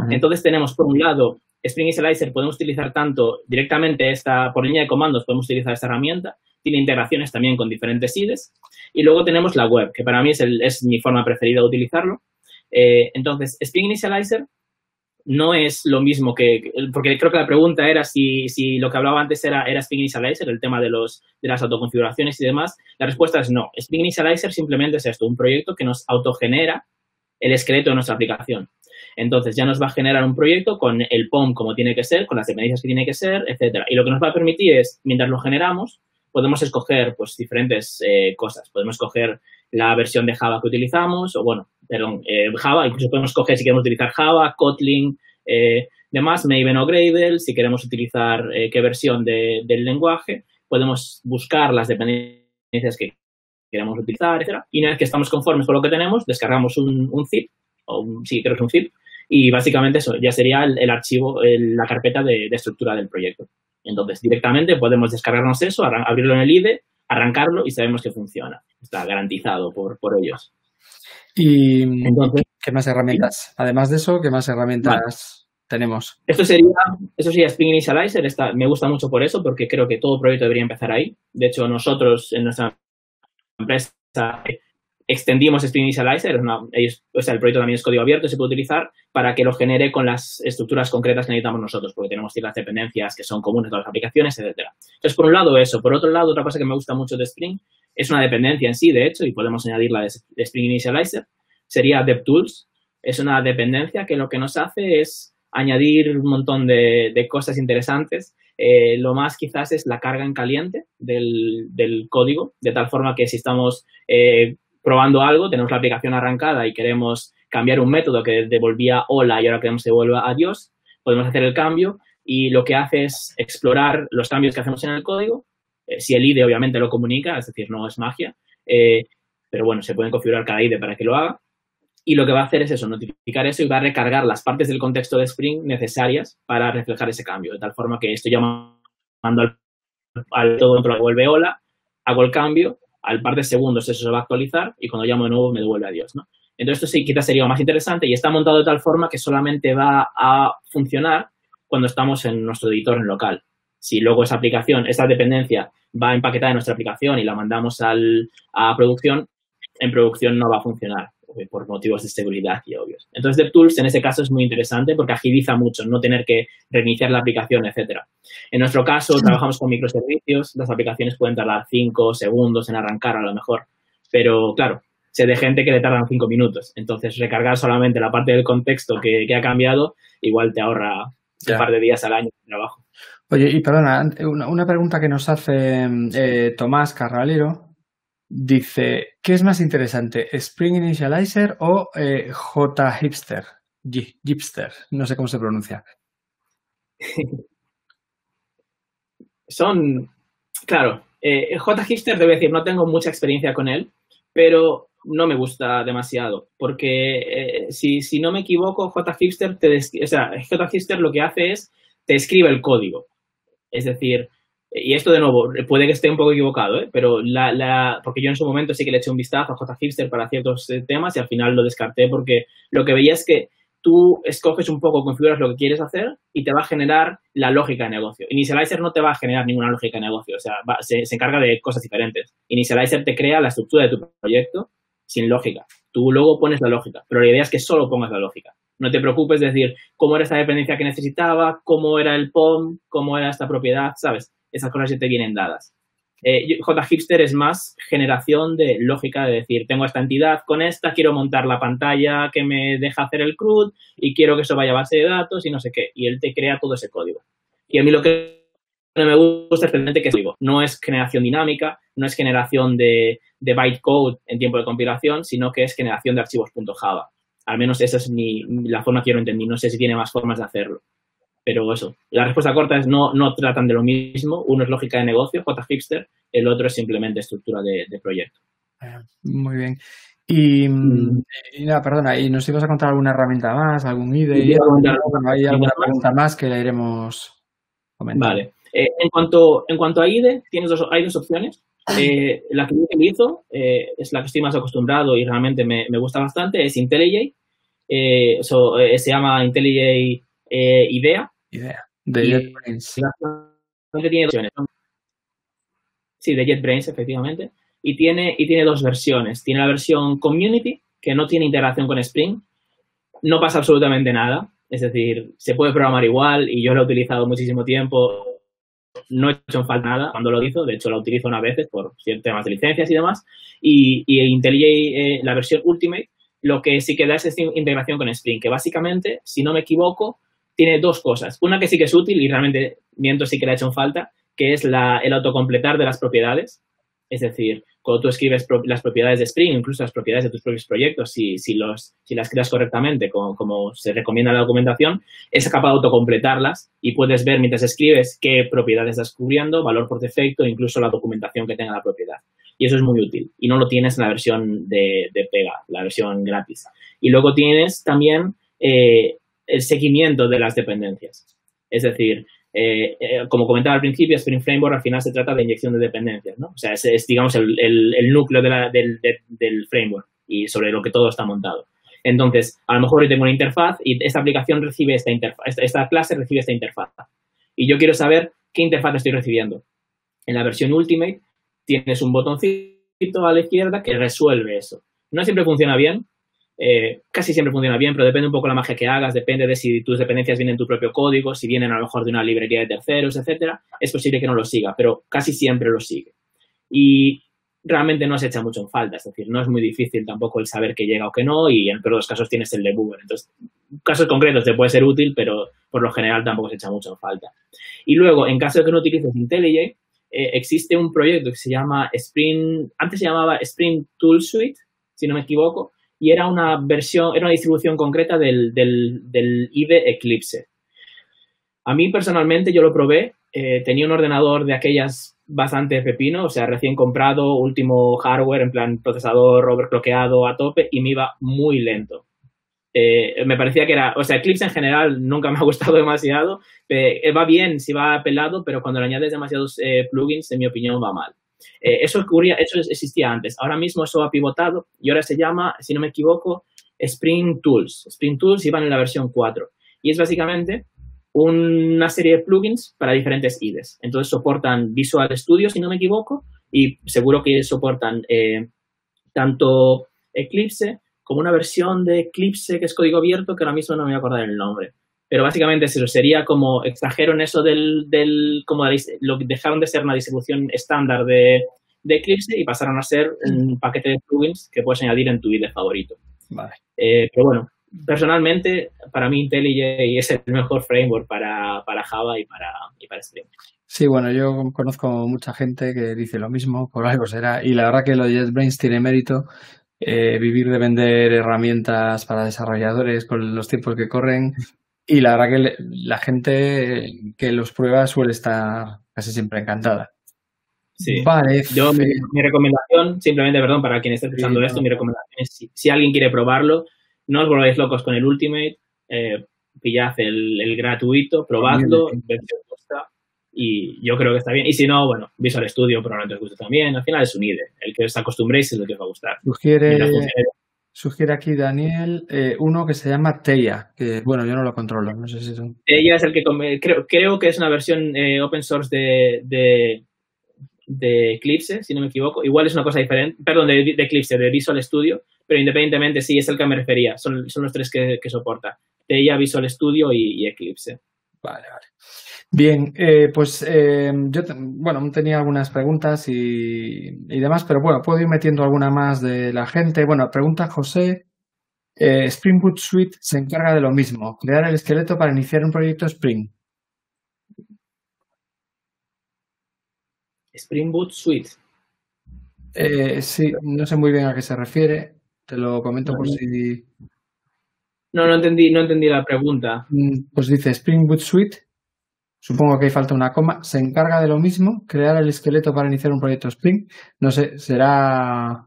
Entonces, tenemos por un lado Spring Initializer, podemos utilizar tanto directamente esta, por línea de comandos, podemos utilizar esta herramienta, tiene integraciones también con diferentes IDEs. Y luego tenemos la web, que para mí es, es mi forma preferida de utilizarlo. Eh, entonces, Spring Initializer no es lo mismo que, porque creo que la pregunta era si, si lo que hablaba antes era, era Spring Initializer, el tema de, los, de las autoconfiguraciones y demás. La respuesta es no. Spring Initializer simplemente es esto, un proyecto que nos autogenera el esqueleto de nuestra aplicación. Entonces ya nos va a generar un proyecto con el POM como tiene que ser, con las dependencias que tiene que ser, etcétera. Y lo que nos va a permitir es, mientras lo generamos, podemos escoger pues diferentes eh, cosas. Podemos escoger la versión de Java que utilizamos, o bueno, perdón, eh, Java, incluso podemos escoger si queremos utilizar Java, Kotlin, eh, demás, Maven o Gradle, si queremos utilizar qué versión del lenguaje, podemos buscar las dependencias que queremos utilizar, etcétera. Y una vez que estamos conformes con lo que tenemos, descargamos un, zip o un, sí, creo que es un zip, y básicamente eso ya sería el, archivo, la carpeta de, estructura del proyecto. Entonces, directamente podemos descargarnos eso, abrirlo en el IDE, arrancarlo y sabemos que funciona. Está garantizado por, por ellos. ¿Y Entonces, qué más herramientas? Además de eso, ¿qué más herramientas tenemos? Esto sería, eso sería Spring Initializer. me gusta mucho por eso, porque creo que todo proyecto debería empezar ahí. De hecho, nosotros en nuestra empresa extendimos Spring Initializer, o sea, el proyecto también es código abierto, se puede utilizar para que lo genere con las estructuras concretas que necesitamos nosotros, porque tenemos ciertas dependencias que son comunes a todas las aplicaciones, etcétera. Entonces, por un lado eso. Por otro lado, otra cosa que me gusta mucho de Spring es una dependencia en sí, de hecho, y podemos añadirla de Spring Initializer, sería DevTools. Es una dependencia que lo que nos hace es añadir un montón de, cosas interesantes. Eh, lo más quizás es la carga en caliente del, código, de tal forma que si estamos eh, probando algo, tenemos la aplicación arrancada y queremos cambiar un método que devolvía hola y ahora queremos que devuelva adiós, podemos hacer el cambio y lo que hace es explorar los cambios que hacemos en el código. Eh, si el IDE obviamente lo comunica, es decir, no es magia, eh, pero bueno, se pueden configurar cada IDE para que lo haga. Y lo que va a hacer es eso, notificar eso y va a recargar las partes del contexto de Spring necesarias para reflejar ese cambio, de tal forma que estoy llamando al, al todo lo devuelve hola, hago el cambio al par de segundos eso se va a actualizar y cuando llamo de nuevo me devuelve a Dios, ¿no? Entonces esto sí quizás sería más interesante y está montado de tal forma que solamente va a funcionar cuando estamos en nuestro editor en local. Si luego esa aplicación, esa dependencia va empaquetada en nuestra aplicación y la mandamos al, a producción, en producción no va a funcionar. Eh, por motivos de seguridad y obvios. Entonces, DevTools en ese caso es muy interesante porque agiliza mucho no tener que reiniciar la aplicación, etcétera. En nuestro caso, trabajamos con microservicios, las aplicaciones pueden tardar 5 segundos en arrancar a lo mejor, pero claro, sé de gente que le tardan 5 minutos. Entonces, recargar solamente la parte del contexto que, ha cambiado, igual te ahorra un par de días al año de trabajo. Oye, y perdona, una, pregunta que nos hace eh, Tomás Carralero, Dice, ¿qué es más interesante, Spring Initializer o eh, J Hipster? No sé cómo se pronuncia. *laughs* Son, claro, eh, J Hipster debe decir, no tengo mucha experiencia con él, pero no me gusta demasiado, porque eh, si, si, no me equivoco, J Hipster, te o sea, J Hipster lo que hace es, te escribe el código. Es decir, y esto de nuevo, puede que esté un poco equivocado, ¿eh? pero la, la, porque yo en su momento sí que le eché un vistazo a J. Hipster para ciertos eh, temas y al final lo descarté porque lo que veía es que tú escoges un poco, configuras lo que quieres hacer y te va a generar la lógica de negocio. Initializer no te va a generar ninguna lógica de negocio, o sea, se, se, encarga de cosas diferentes. Initializer te crea la estructura de tu proyecto sin lógica. Tú luego pones la lógica, pero la idea es que solo pongas la lógica. No te preocupes de decir cómo era esta dependencia que necesitaba, cómo era el POM, cómo era esta propiedad, ¿sabes? Esas cosas ya te vienen dadas. Eh, Hipster es más generación de lógica de decir, tengo esta entidad con esta, quiero montar la pantalla que me deja hacer el CRUD y quiero que eso vaya a base de datos y no sé qué. Y él te crea todo ese código. Y a mí lo que me gusta es que es no es generación dinámica, no es generación de, de bytecode en tiempo de compilación, sino que es generación de archivos .java. Al menos esa es mi, la forma que yo lo entendí. No sé si tiene más formas de hacerlo. Pero eso, la respuesta corta es no, no tratan de lo mismo. Uno es lógica de negocio, J. Hipster, el otro es simplemente estructura de, proyecto. Ah, muy bien. Y, mm. nada, perdona, ¿y nos ibas a contar alguna herramienta más, algún IDE? ¿Hay alguna pregunta más que la iremos comentando? Vale. Eh, en, cuanto, en cuanto a IDE, tienes dos, hay dos opciones. Eh, la que yo utilizo eh, es la que estoy más acostumbrado y realmente me, me gusta bastante, es IntelliJ. se llama IntelliJ IDEA. Idea. De JetBrains. Tiene opciones. Sí, de JetBrains, efectivamente. Y tiene, y tiene dos versiones. Tiene la versión Community, que no tiene integración con Spring. No pasa absolutamente nada. Es decir, se puede programar igual y yo lo he utilizado muchísimo tiempo. No he hecho falta nada cuando lo hizo. De hecho, la utilizo una vez por temas de licencias y demás. Y, y IntelliJ, eh, la versión Ultimate, lo que sí que da es integración con Spring, que básicamente, si no me equivoco, tiene dos cosas. Una que sí que es útil y realmente miento sí que le ha hecho falta, que es la, el autocompletar de las propiedades. Es decir, cuando tú escribes las propiedades de Spring, incluso las propiedades de tus propios proyectos, si, las creas correctamente, como, se recomienda en la documentación, es capaz de autocompletarlas y puedes ver mientras escribes qué propiedades estás cubriendo, valor por defecto, incluso la documentación que tenga la propiedad. Y eso es muy útil. Y no lo tienes en la versión de, Pega, la versión gratis. Y luego tienes también eh, el seguimiento de las dependencias. Es decir, eh, eh, como comentaba al principio, Spring Framework al final se trata de inyección de dependencias, ¿no? O sea, es, digamos, el, núcleo del, framework y sobre lo que todo está montado. Entonces, a lo mejor yo tengo una interfaz y esta aplicación recibe esta interfaz, esta, clase recibe esta interfaz. Y yo quiero saber qué interfaz estoy recibiendo. En la versión Ultimate tienes un botoncito a la izquierda que resuelve eso. No siempre funciona bien, eh, casi siempre funciona bien, pero depende un poco de la magia que hagas, depende de si tus dependencias vienen en tu propio código, si vienen a lo mejor de una librería de terceros, etcétera. Es posible que no lo siga, pero casi siempre lo sigue. Y realmente no se echa mucho en falta, es decir, no es muy difícil tampoco el saber que llega o que no, y en de los casos tienes el debugger. Entonces, casos concretos te puede ser útil, pero por lo general tampoco se echa mucho en falta. Y luego, en caso de que no utilices IntelliJ, eh, existe un proyecto que se llama Spring, antes se llamaba Spring Tool Suite, si no me equivoco, y era una versión, era una distribución concreta del, del, IDE Eclipse. A mí personalmente yo lo probé, eh, tenía un ordenador de aquellas bastante pepino, o sea, recién comprado, último hardware, en plan procesador overclockeado a tope y me iba muy lento. Eh, me parecía que era, o sea, Eclipse en general nunca me ha *laughs* gustado demasiado, eh, va bien si va pelado, pero cuando le añades demasiados plugins, en mi opinión, va mal. Eh, eso ocurría, eso existía antes. Ahora mismo eso ha pivotado y ahora se llama, si no me equivoco, Spring Tools. Spring Tools iban en la versión 4. Y es básicamente una serie de plugins para diferentes IDEs. Entonces soportan Visual Studio, si no me equivoco, y seguro que soportan eh, tanto Eclipse como una versión de Eclipse que es código abierto, que ahora mismo no me voy a acordar el nombre. Pero básicamente eso sería como extrajeron eso del, del como lo dejaron de ser una distribución estándar de, de, Eclipse y pasaron a ser un paquete de plugins que puedes añadir en tu IDE favorito. Vale. Eh, pero bueno, personalmente, para mí IntelliJ es el mejor framework para, para Java y para, y para Spring. Sí, bueno, yo conozco mucha gente que dice lo mismo, por algo será. Y la verdad que lo de JetBrains tiene mérito. Eh, vivir de vender herramientas para desarrolladores con los tiempos que corren y la verdad que la gente que los prueba suele estar casi siempre encantada. Sí. Vale. Yo, mi, recomendación, simplemente, perdón, para quien esté escuchando esto, mi recomendación es si, alguien quiere probarlo, no os volváis locos con el Ultimate, eh, pillad el, gratuito, probadlo, y yo creo que está bien. Y si no, bueno, Visual Studio probablemente os guste también. Al final es un IDE. El que os acostumbréis es lo que os va a gustar. Sugiere, Sugiere aquí Daniel eh, uno que se llama Teia, que bueno, yo no lo controlo, no sé si es Teia es el que creo, creo que es una versión eh, open source de, de, Eclipse, si no me equivoco. Igual es una cosa diferente, perdón, de, Eclipse, de Visual Studio, pero independientemente sí es el que me refería, son, son los tres que, que soporta. Teia, Visual Studio y Eclipse. Vale, vale. Bien, eh, pues eh, yo bueno tenía algunas preguntas y, demás, pero bueno, puedo ir metiendo alguna más de la gente. Bueno, pregunta José. Eh, Spring Boot Suite se encarga de lo mismo, crear el esqueleto para iniciar un proyecto Spring. Spring Boot Suite. sí, no sé muy bien a qué se refiere. Te lo comento por si. No, no entendí, no entendí la pregunta. Mm, pues dice Spring Boot Suite Supongo que hay falta una coma. Se encarga de lo mismo, crear el esqueleto para iniciar un proyecto Spring. No sé, será.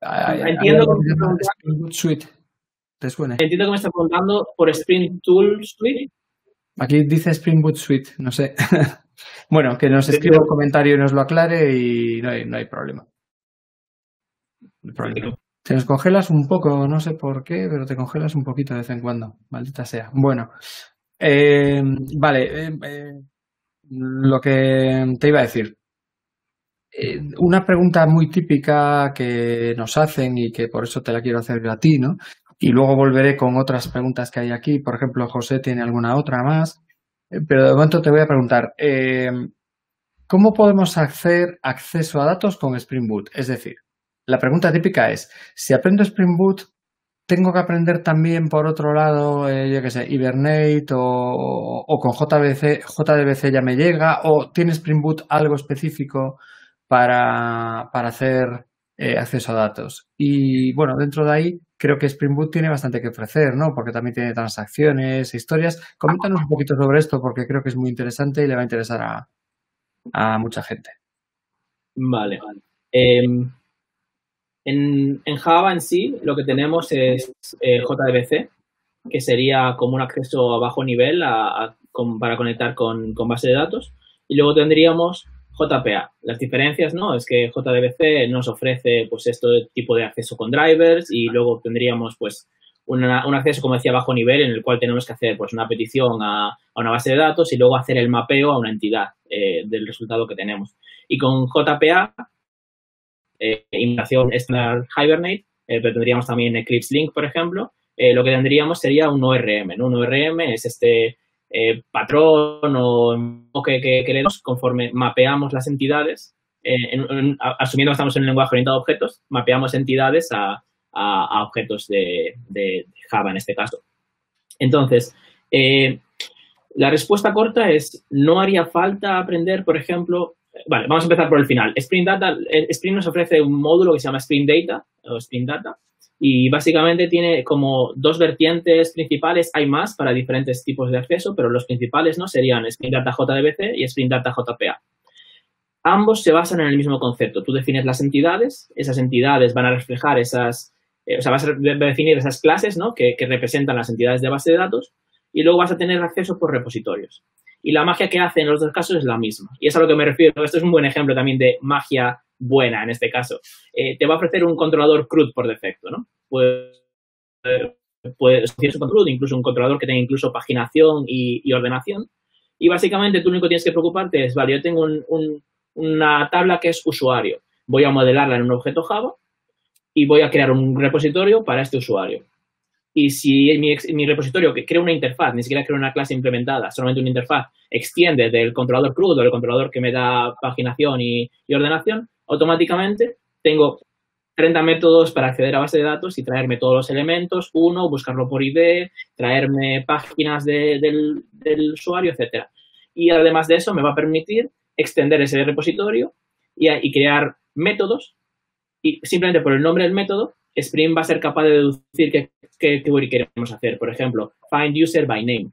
Entiendo que Spring Suite. ¿Te suena? Entiendo que me está preguntando por Spring Tool Suite. Aquí dice Spring Boot Suite, no sé. *laughs* bueno, que nos escriba un comentario y nos lo aclare y no hay, no hay problema. No hay problema. Te nos congelas un poco, no sé por qué, pero te congelas un poquito de vez en cuando. Maldita sea. Bueno, eh, vale, eh, eh, lo que te iba a decir. una pregunta muy típica que nos hacen y que por eso te la quiero hacer a ti, ¿no? Y luego volveré con otras preguntas que hay aquí. Por ejemplo, José tiene alguna otra más. Pero de momento te voy a preguntar, ¿cómo podemos hacer acceso a datos con Spring Boot? Es decir, la pregunta típica es, si aprendo Spring Boot, tengo que aprender también, por otro lado, eh, yo qué sé, Hibernate o, con JBC, JDBC ya me llega, o tiene Spring Boot algo específico para, para hacer eh, acceso a datos. Y bueno, dentro de ahí creo que Spring Boot tiene bastante que ofrecer, ¿no? Porque también tiene transacciones, historias. Coméntanos un poquito sobre esto porque creo que es muy interesante y le va a interesar a, a mucha gente. Vale, vale. Em, en, Java en sí lo que tenemos es eh, JDBC, que sería como un acceso a bajo nivel para conectar con, base de datos. Y luego tendríamos JPA. Las diferencias, ¿no? Es que JDBC nos ofrece pues este tipo de acceso con drivers y luego tendríamos pues un acceso, como decía, bajo nivel en el cual tenemos que hacer pues una petición a, una base de datos y luego hacer el mapeo a una entidad eh, del resultado que tenemos. Y con JPA eh, instalación Standard Hibernate, eh, pero tendríamos también Eclipse Link, por ejemplo, eh, lo que tendríamos sería un ORM. Un ORM es este eh, patrón o que, que queremos conforme mapeamos las entidades, asumiendo que estamos en un lenguaje orientado a objetos, mapeamos entidades a, objetos de, de, Java en este caso. Entonces, la respuesta corta es, no haría falta aprender, por ejemplo, Vale, vamos a empezar por el final. Spring Data, eh, Spring nos ofrece un módulo que se llama Spring Data o Spring Data y básicamente tiene como dos vertientes principales. Hay más para diferentes tipos de acceso, pero los principales no serían Spring Data JDBC y Spring Data JPA. Ambos se basan en el mismo concepto. Tú defines las entidades, esas entidades van a reflejar esas, eh, o sea, vas a definir esas clases ¿no? que, que representan las entidades de base de datos y luego vas a tener acceso por repositorios y la magia que hace en los dos casos es la misma. Y es a lo que me refiero. Esto es un buen ejemplo también de magia buena en este caso. Eh, te va a ofrecer un controlador CRUD por defecto, ¿no? Pues, un incluso un controlador que tenga incluso paginación y, ordenación. Y básicamente tú lo único que tienes que preocuparte es, vale, yo tengo una tabla que es usuario. Voy a modelarla en un objeto Java y voy a crear un repositorio para este usuario. Y si mi, mi repositorio que crea una interfaz, ni siquiera crea una clase implementada, solamente una interfaz, extiende del controlador crudo, del controlador que me da paginación y, ordenación, automáticamente tengo 30 métodos para acceder a base de datos y traerme todos los elementos, uno, buscarlo por ID, traerme páginas del, usuario, etcétera. Y además de eso me va a permitir extender ese repositorio y, y crear métodos y simplemente por el nombre del método Spring va a ser capaz de deducir qué, qué, query queremos hacer. Por ejemplo, find user by name.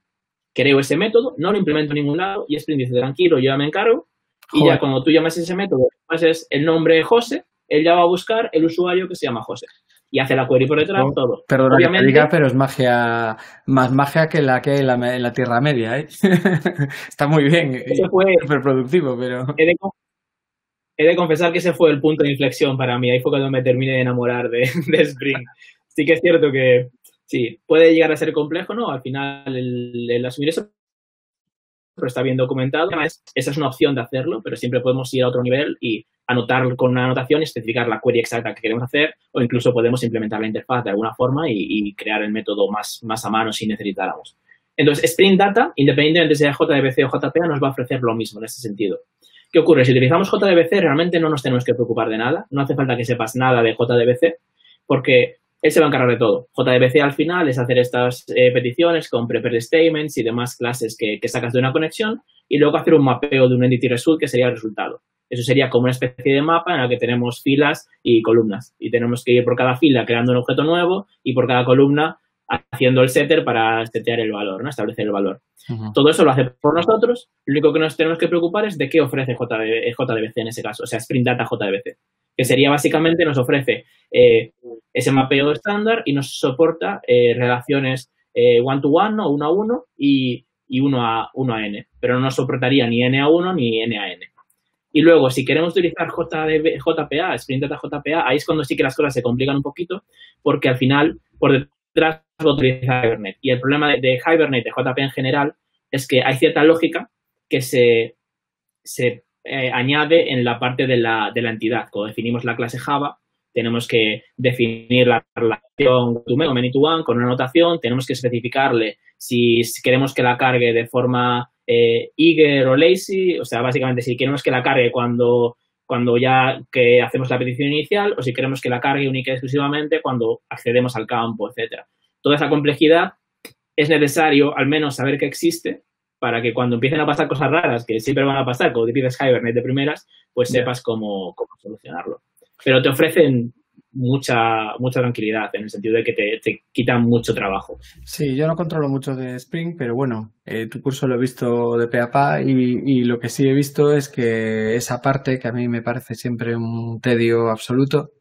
Creo ese método, no lo implemento en ningún lado y Spring dice, tranquilo, yo ya me encargo. Y ya cuando tú llamas ese método, es el nombre José, él ya va a buscar el usuario que se llama José. Y hace la query por detrás, todo. Perdona Obviamente, diga, pero es magia, más magia que la que hay en la, Tierra Media, ¿eh? *laughs* Está muy bien, fue, súper productivo, pero he de confesar que ese fue el punto de inflexión para mí. Ahí fue cuando me terminé de enamorar de, *laughs* Spring. Sí que es cierto que sí, puede llegar a ser complejo, ¿no? Al final el, asumir eso pero está bien documentado. Esa es una opción de hacerlo, pero siempre podemos ir a otro nivel y anotar con una anotación y especificar la query exacta que queremos hacer o incluso podemos implementar la interfaz de alguna forma y, crear el método más, más a mano si necesitáramos. Entonces, Spring Data, independientemente sea JDBC o JPA, nos va a ofrecer lo mismo en ese sentido. ¿Qué ocurre? Si utilizamos JDBC, realmente no nos tenemos que preocupar de nada. No hace falta que sepas nada de JDBC, porque él se va a encargar de todo. JDBC al final es hacer estas eh, peticiones con prepared statements y demás clases que, sacas de una conexión y luego hacer un mapeo de un entity result que sería el resultado. Eso sería como una especie de mapa en el que tenemos filas y columnas y tenemos que ir por cada fila creando un objeto nuevo y por cada columna haciendo el setter para setear el valor, ¿no? establecer el valor. Todo eso lo hace por nosotros. Lo único que nos tenemos que preocupar es de qué ofrece JDBC en ese caso, o sea, Sprint Data JDBC, que sería básicamente nos ofrece eh, ese mapeo estándar y nos soporta eh, relaciones eh, one-to-one o uno a uno y, y uno a, uno a n, pero no nos soportaría ni n a 1 ni n a n. Y luego, si queremos utilizar JDB, JPA, Sprint Data JPA, ahí es cuando sí que las cosas se complican un poquito, porque al final, por lo utiliza Hibernate. Y el problema de, Hibernate, de JP en general, es que hay cierta lógica que se, se eh, añade en la parte de la, de la entidad. Cuando definimos la clase Java, tenemos que definir la relación to many to one con una anotación, tenemos que especificarle si queremos que la cargue de forma eh, eager o lazy, o sea, básicamente si queremos que la cargue cuando cuando ya que hacemos la petición inicial o si queremos que la cargue única y exclusivamente cuando accedemos al campo, etcétera. Toda esa complejidad es necesario al menos saber que existe para que cuando empiecen a pasar cosas raras, que siempre van a pasar, como te pides Hibernate de primeras, pues sepas cómo, cómo, solucionarlo. Pero te ofrecen mucha, mucha tranquilidad, en el sentido de que te, te quitan mucho trabajo. Sí, yo no controlo mucho de Spring, pero bueno, eh, tu curso lo he visto de pe a pa y, y lo que sí he visto es que esa parte, que a mí me parece siempre un tedio absoluto,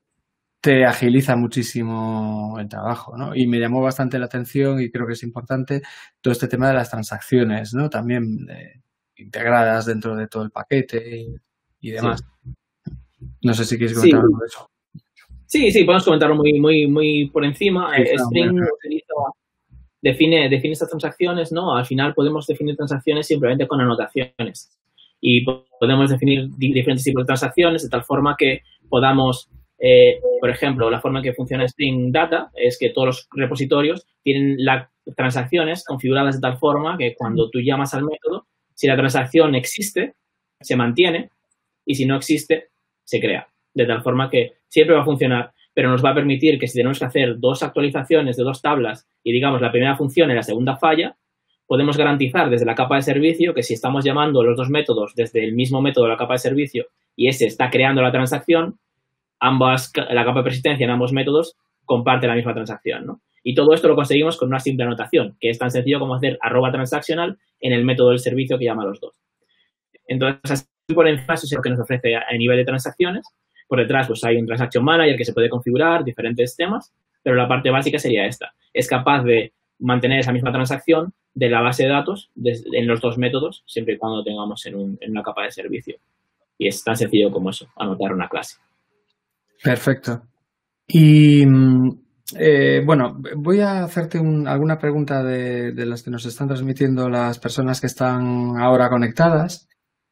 te agiliza muchísimo el trabajo, ¿no? Y me llamó bastante la atención y creo que es importante todo este tema de las transacciones, ¿no? También eh, integradas dentro de todo el paquete y, y demás. No sé si quieres comentar Sí. algo de eso. Sí, sí, podemos comentarlo muy, muy, muy por encima. Sí, Eh, bueno. utiliza- define, define estas transacciones, ¿no? Al final podemos definir transacciones simplemente con anotaciones. Y po- podemos definir di- diferentes tipos de transacciones de tal forma que podamos, eh, por ejemplo, la forma en que funciona Spring Data es que todos los repositorios tienen las transacciones configuradas de tal forma que cuando tú llamas al método, si la transacción existe, se mantiene y si no existe, se crea. De tal forma que siempre va a funcionar, pero nos va a permitir que si tenemos que hacer dos actualizaciones de dos tablas y digamos la primera funciona y la segunda falla, podemos garantizar desde la capa de servicio que si estamos llamando los dos métodos desde el mismo método de la capa de servicio y ese está creando la transacción, ambas, la capa de persistencia en ambos métodos comparte la misma transacción, ¿no? Y todo esto lo conseguimos con una simple anotación, que es tan sencillo como hacer arroba transaccional en el método del servicio que llama a los dos. Entonces, así por encima, eso es lo que nos ofrece a nivel de transacciones. Por detrás, pues hay un Transaction Manager que se puede configurar, diferentes temas, pero la parte básica sería esta. Es capaz de mantener esa misma transacción de la base de datos en los dos métodos, siempre y cuando lo tengamos en, un- en una capa de servicio. Y es tan sencillo como eso, anotar una clase. Perfecto. Y mm, eh, bueno, voy a hacerte un- alguna pregunta de las que nos están transmitiendo las personas que están ahora conectadas,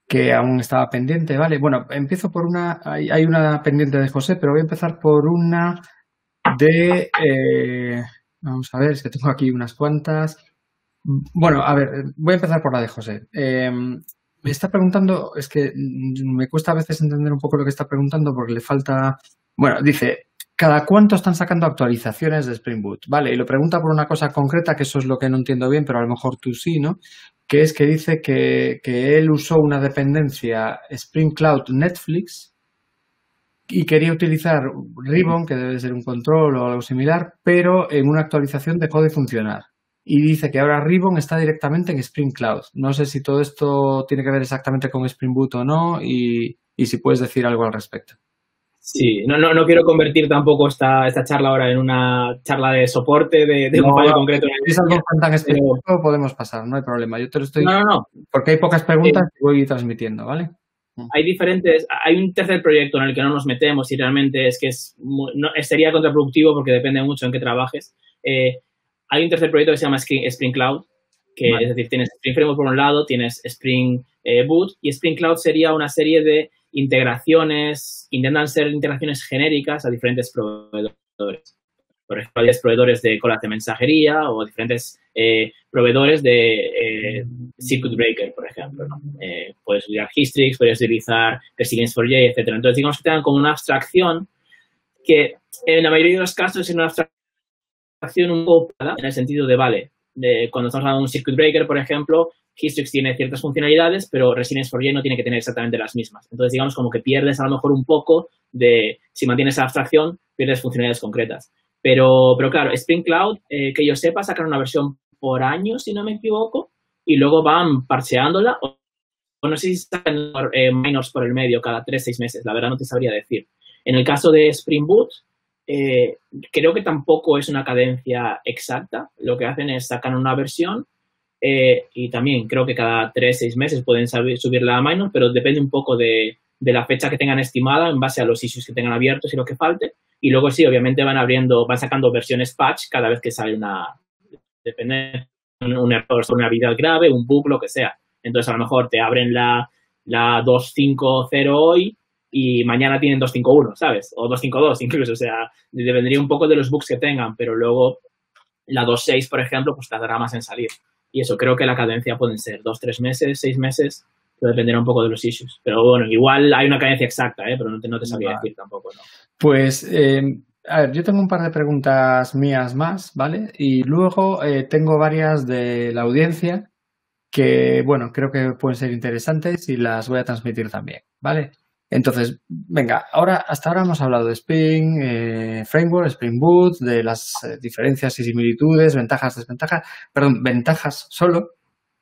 que aún estaba pendiente, ¿vale? Bueno, empiezo por una, hay, hay una pendiente de José, pero voy a empezar por una de, eh, vamos a ver, es que tengo aquí unas cuantas. Bueno, a ver, voy a empezar por la de José. Eh, me está preguntando, es que mm, me cuesta a veces entender un poco lo que está preguntando porque le falta, bueno, dice, ¿cada cuánto están sacando actualizaciones de Spring Boot? Vale, y lo pregunta por una cosa concreta, que eso es lo que no entiendo bien, pero a lo mejor tú sí, ¿no? Que es que dice que, él usó una dependencia Spring Cloud Netflix y quería utilizar Ribbon, que debe ser un control o algo similar, pero en una actualización dejó de funcionar. Y dice que ahora Ribbon está directamente en Spring Cloud. No sé si todo esto tiene que ver exactamente con Spring Boot o no y si puedes decir algo al respecto. Sí, no, no, no quiero convertir tampoco esta, esta charla ahora en una charla de soporte de, de un fallo no, concreto. Si es algo tan, específico, podemos pasar, no hay problema. Yo te lo estoy... No, no, no. Porque hay pocas preguntas y voy transmitiendo, ¿vale? hay diferentes, hay un tercer proyecto en el que no nos metemos y realmente es que es no, sería contraproductivo porque depende mucho en qué trabajes. Eh, hay un tercer proyecto que se llama Spring, Spring Cloud, que Vale. es decir, tienes Spring Framework por un lado, tienes Spring eh, Boot y Spring Cloud sería una serie de integraciones, intentan ser integraciones genéricas a diferentes proveedores. Por ejemplo, hay proveedores de colas de mensajería o diferentes eh, proveedores de eh, Circuit Breaker, por ejemplo. ¿no? Eh, puedes utilizar Histrix, puedes utilizar Resilience4j, etc. Entonces, digamos que tengan como una abstracción que en la mayoría de los casos es una abstracción un poco en el sentido de, vale, de cuando estamos hablando de un Circuit Breaker, por ejemplo, Histrix tiene ciertas funcionalidades, pero Resilience4j no tiene que tener exactamente las mismas. Entonces, digamos como que pierdes a lo mejor un poco de, si mantienes esa abstracción, pierdes funcionalidades concretas. Pero, pero claro, Spring Cloud, eh, que yo sepa, sacan una versión por año, si no me equivoco, y luego van parcheándola. O, o no sé si sacan eh, minors por el medio cada 3-6 meses, la verdad no te sabría decir. En el caso de Spring Boot, eh, creo que tampoco es una cadencia exacta. Lo que hacen es sacar una versión eh, y también creo que cada 3-6 meses pueden saber, subirla a pero depende un poco de, de la fecha que tengan estimada en base a los issues que tengan abiertos y lo que falte. Y luego sí, obviamente van abriendo, van sacando versiones patch cada vez que sale una, depende, un, una habilidad grave, un bug, lo que sea. Entonces a lo mejor te abren la, la 250 hoy y mañana tienen 251, ¿sabes? O 252 incluso, o sea, dependería un poco de los bugs que tengan, pero luego la 26, por ejemplo, pues tardará más en salir. Y eso, creo que la cadencia pueden ser dos, tres meses, seis meses, pero dependerá un poco de los issues. Pero bueno, igual hay una cadencia exacta, ¿eh? pero no te, no te sabría Vale. decir tampoco, ¿no? Pues, eh, a ver, yo tengo un par de preguntas mías más, ¿vale? Y luego eh, tengo varias de la audiencia que, bueno, creo que pueden ser interesantes y las voy a transmitir también, ¿vale? Entonces, venga, ahora hasta ahora hemos hablado de Spring eh, Framework, Spring Boot, de las eh, diferencias y similitudes, ventajas, desventajas, perdón, ventajas solo.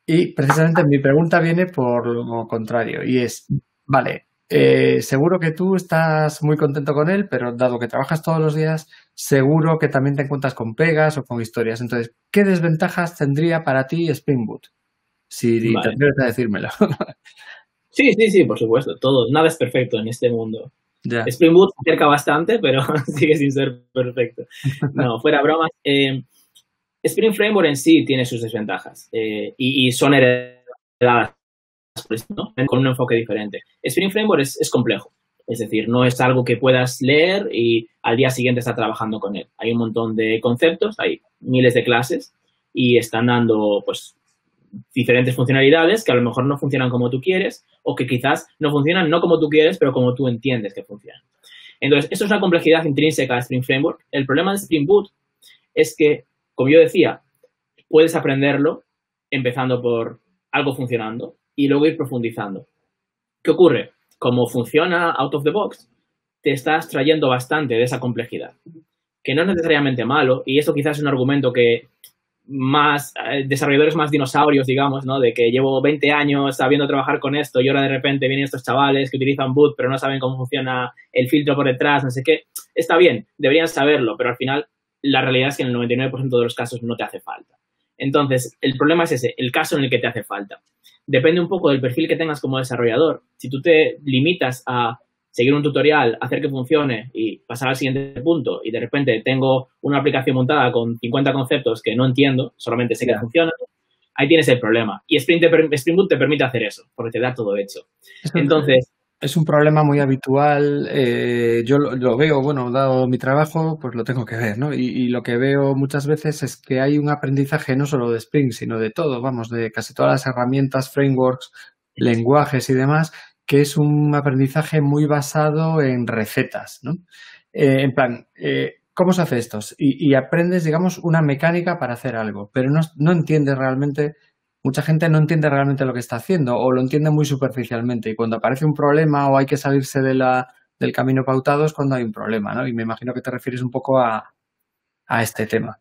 Y precisamente mi pregunta viene por lo contrario y es, vale, eh, seguro que tú estás muy contento con él, pero dado que trabajas todos los días, seguro que también te encuentras con pegas o con historias. Entonces, ¿qué desventajas tendría para ti Spring Boot? Si te atreves a decírmelo. *laughs* sí, sí, sí, por supuesto. Todo, nada es perfecto en este mundo. Spring Boot se acerca bastante, pero *laughs* sigue sin ser perfecto. No, *laughs* fuera bromas. Eh, Spring Framework en sí tiene sus desventajas eh, y, y, son heredadas con un enfoque diferente. Spring Framework es, complejo, es decir, no es algo que puedas leer y al día siguiente estar trabajando con él. Hay un montón de conceptos, hay miles de clases y están dando pues diferentes funcionalidades que a lo mejor no funcionan como tú quieres o que quizás no funcionan no como tú quieres, pero como tú entiendes que funcionan. Entonces, esto es una complejidad intrínseca de Spring Framework. El problema de Spring Boot es que, como yo decía, puedes aprenderlo empezando por algo funcionando y luego ir profundizando. ¿Qué ocurre? Como funciona out of the box, te estás trayendo bastante de esa complejidad, que no es necesariamente malo, y esto quizás es un argumento que más eh, desarrolladores más dinosaurios, digamos, ¿no? De que llevo 20 años sabiendo trabajar con esto y ahora de repente vienen estos chavales que utilizan boot pero no saben cómo funciona el filtro por detrás, no sé qué. Está bien, deberían saberlo, pero al final la realidad es que en el 99% de los casos no te hace falta. Entonces, el problema es ese, el caso en el que te hace falta. Depende un poco del perfil que tengas como desarrollador. Si tú te limitas a seguir un tutorial, hacer que funcione y pasar al siguiente punto y de repente tengo una aplicación montada con 50 conceptos que no entiendo, solamente sé que funciona, ahí tienes el problema. Y Spring, Spring Boot te permite hacer eso, porque te da todo hecho. Entonces, es un problema muy habitual. Eh, yo lo, veo, bueno, dado mi trabajo, pues lo tengo que ver, ¿no? Y, lo que veo muchas veces es que hay un aprendizaje no solo de Spring, sino de todo, vamos, de casi todas las herramientas, frameworks, lenguajes y demás, que es un aprendizaje muy basado en recetas, ¿no? Eh, en plan, eh, ¿cómo se hace esto? Y, aprendes, digamos, una mecánica para hacer algo, pero no, no entiendes realmente mucha gente no entiende realmente lo que está haciendo o lo entiende muy superficialmente y cuando aparece un problema o hay que salirse de la, del camino pautado es cuando hay un problema, ¿no? Y me imagino que te refieres un poco a, a este tema.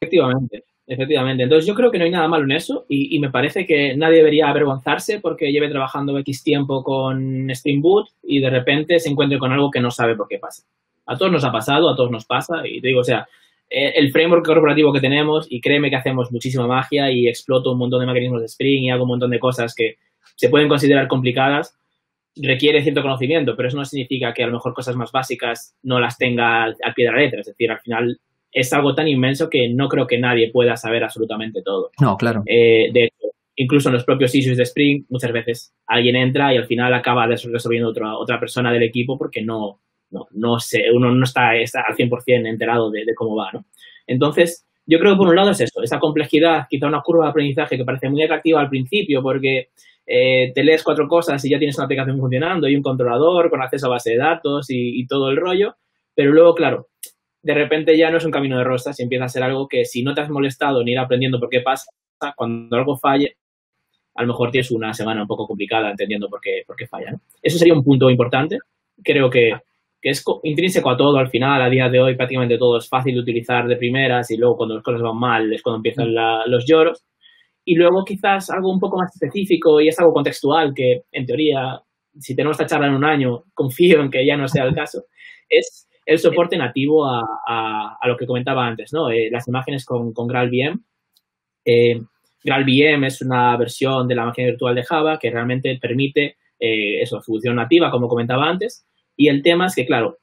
Efectivamente, efectivamente. Entonces yo creo que no hay nada malo en eso y, me parece que nadie debería avergonzarse porque lleve trabajando X tiempo con Spring Boot y de repente se encuentre con algo que no sabe por qué pasa. A todos nos ha pasado, a todos nos pasa y te digo, o sea, eh, el framework corporativo que tenemos y créeme que hacemos muchísima magia y exploto un montón de mecanismos de Spring y hago un montón de cosas que se pueden considerar complicadas, requiere cierto conocimiento, pero eso no significa que a lo mejor cosas más básicas no las tenga al, pie de la letra. Es decir, al final es algo tan inmenso que no creo que nadie pueda saber absolutamente todo. No, claro. Eh, de hecho, incluso en los propios issues de Spring, muchas veces alguien entra y al final acaba resolviendo otra, otra persona del equipo porque no, no, no sé, uno no está, está al 100% enterado de, cómo va, ¿no? Entonces, yo creo que por un lado es eso, esa complejidad, quizá una curva de aprendizaje que parece muy atractiva al principio porque eh, te lees cuatro cosas y ya tienes una aplicación funcionando y un controlador con acceso a base de datos y, todo el rollo, pero luego, claro, de repente ya no es un camino de rosas y empieza a ser algo que si no te has molestado ni ir aprendiendo por qué pasa, cuando algo falle, a lo mejor tienes una semana un poco complicada entendiendo por qué, por qué falla. Eso sería un punto importante. Creo que que es intrínseco a todo al final, a día de hoy prácticamente todo es fácil de utilizar de primeras y luego cuando las cosas van mal es cuando empiezan los lloros. Y luego quizás algo un poco más específico y es algo contextual que en teoría, si tenemos esta charla en un año, confío en que ya no sea el caso, es el soporte nativo a, a, lo que comentaba antes, ¿no? Eh, las imágenes con, con GraalVM. Eh, GraalVM es una versión de la máquina virtual de Java que realmente permite eh, eso, función nativa, como comentaba antes, y el tema es que, claro,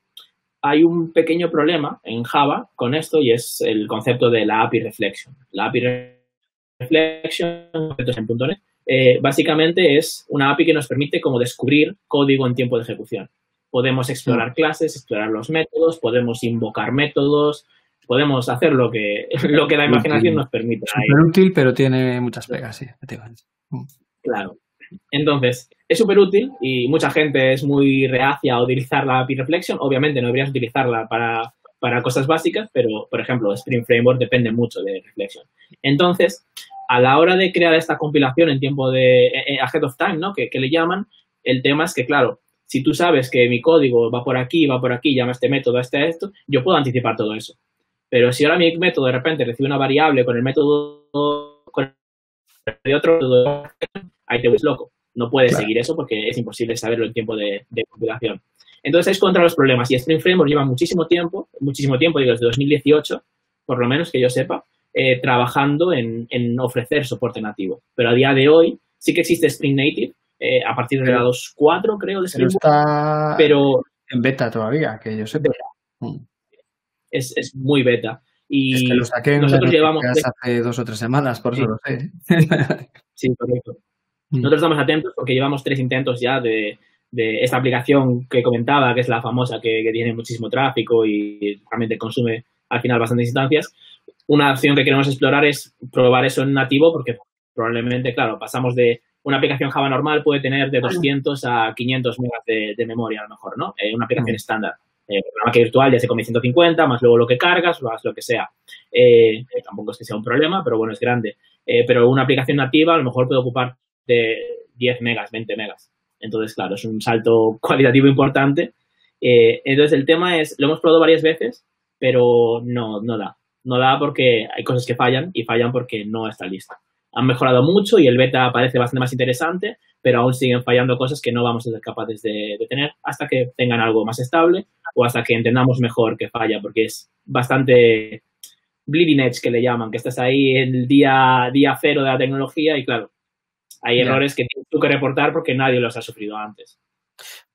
hay un pequeño problema en Java con esto y es el concepto de la API Reflection. La API Reflection, en .NET, eh, básicamente es una API que nos permite como descubrir código en tiempo de ejecución. Podemos explorar mm. clases, explorar los métodos, podemos invocar métodos, podemos hacer lo que, *laughs* lo que la imaginación nos permite. Súper útil, pero tiene muchas pegas, sí, mm. Claro. Entonces, es súper útil y mucha gente es muy reacia a utilizar la API Reflection. Obviamente no deberías utilizarla para, para cosas básicas, pero, por ejemplo, Spring Framework depende mucho de Reflection. Entonces, a la hora de crear esta compilación en tiempo de ahead of time, ¿no? Que, que, le llaman, El tema es que, claro, si tú sabes que mi código va por aquí, va por aquí, llama este método, este, esto, yo puedo anticipar todo eso. Pero si ahora mi método de repente recibe una variable con el método con el otro método, ahí te ves loco. No puedes seguir eso porque es imposible saberlo en tiempo de, compilación. Entonces es contra los problemas. Y Spring Framework lleva muchísimo tiempo, muchísimo tiempo, digo, desde 2018, por lo menos que yo sepa, eh, trabajando en, ofrecer soporte nativo. Pero a día de hoy sí que existe Spring Native, eh, a partir de la 2.4, creo, de. Pero está pero, en beta todavía, que yo sepa. Mm. Es, es, muy beta. Y es que lo saqué nosotros llevamos hace dos o tres semanas, por eso lo sé. *laughs* sí, correcto. Mm. Nosotros estamos atentos porque llevamos tres intentos ya de, esta aplicación que comentaba, que es la famosa, que, tiene muchísimo tráfico y realmente consume al final bastantes instancias. Una opción que queremos explorar es probar eso en nativo porque probablemente, claro, pasamos de una aplicación Java normal puede tener de 200 a 500 megas de, memoria a lo mejor, ¿no? Eh, una aplicación mm. estándar. Eh, programa que virtual ya se come 150, más luego lo que cargas, más lo que sea. Eh, tampoco es que sea un problema, pero bueno, es grande. Eh, pero una aplicación nativa a lo mejor puede ocupar de 10 megas, 20 megas. Entonces, claro, es un salto cualitativo importante. Eh, entonces, el tema es, lo hemos probado varias veces, pero no, no da. No da porque hay cosas que fallan y fallan porque no está lista. Han mejorado mucho y el beta parece bastante más interesante, pero aún siguen fallando cosas que no vamos a ser capaces de, de tener hasta que tengan algo más estable o hasta que entendamos mejor que falla, porque es bastante bleeding edge que le llaman, que estás ahí el día, día cero de la tecnología y claro, hay errores que tienes que reportar porque nadie los ha sufrido antes.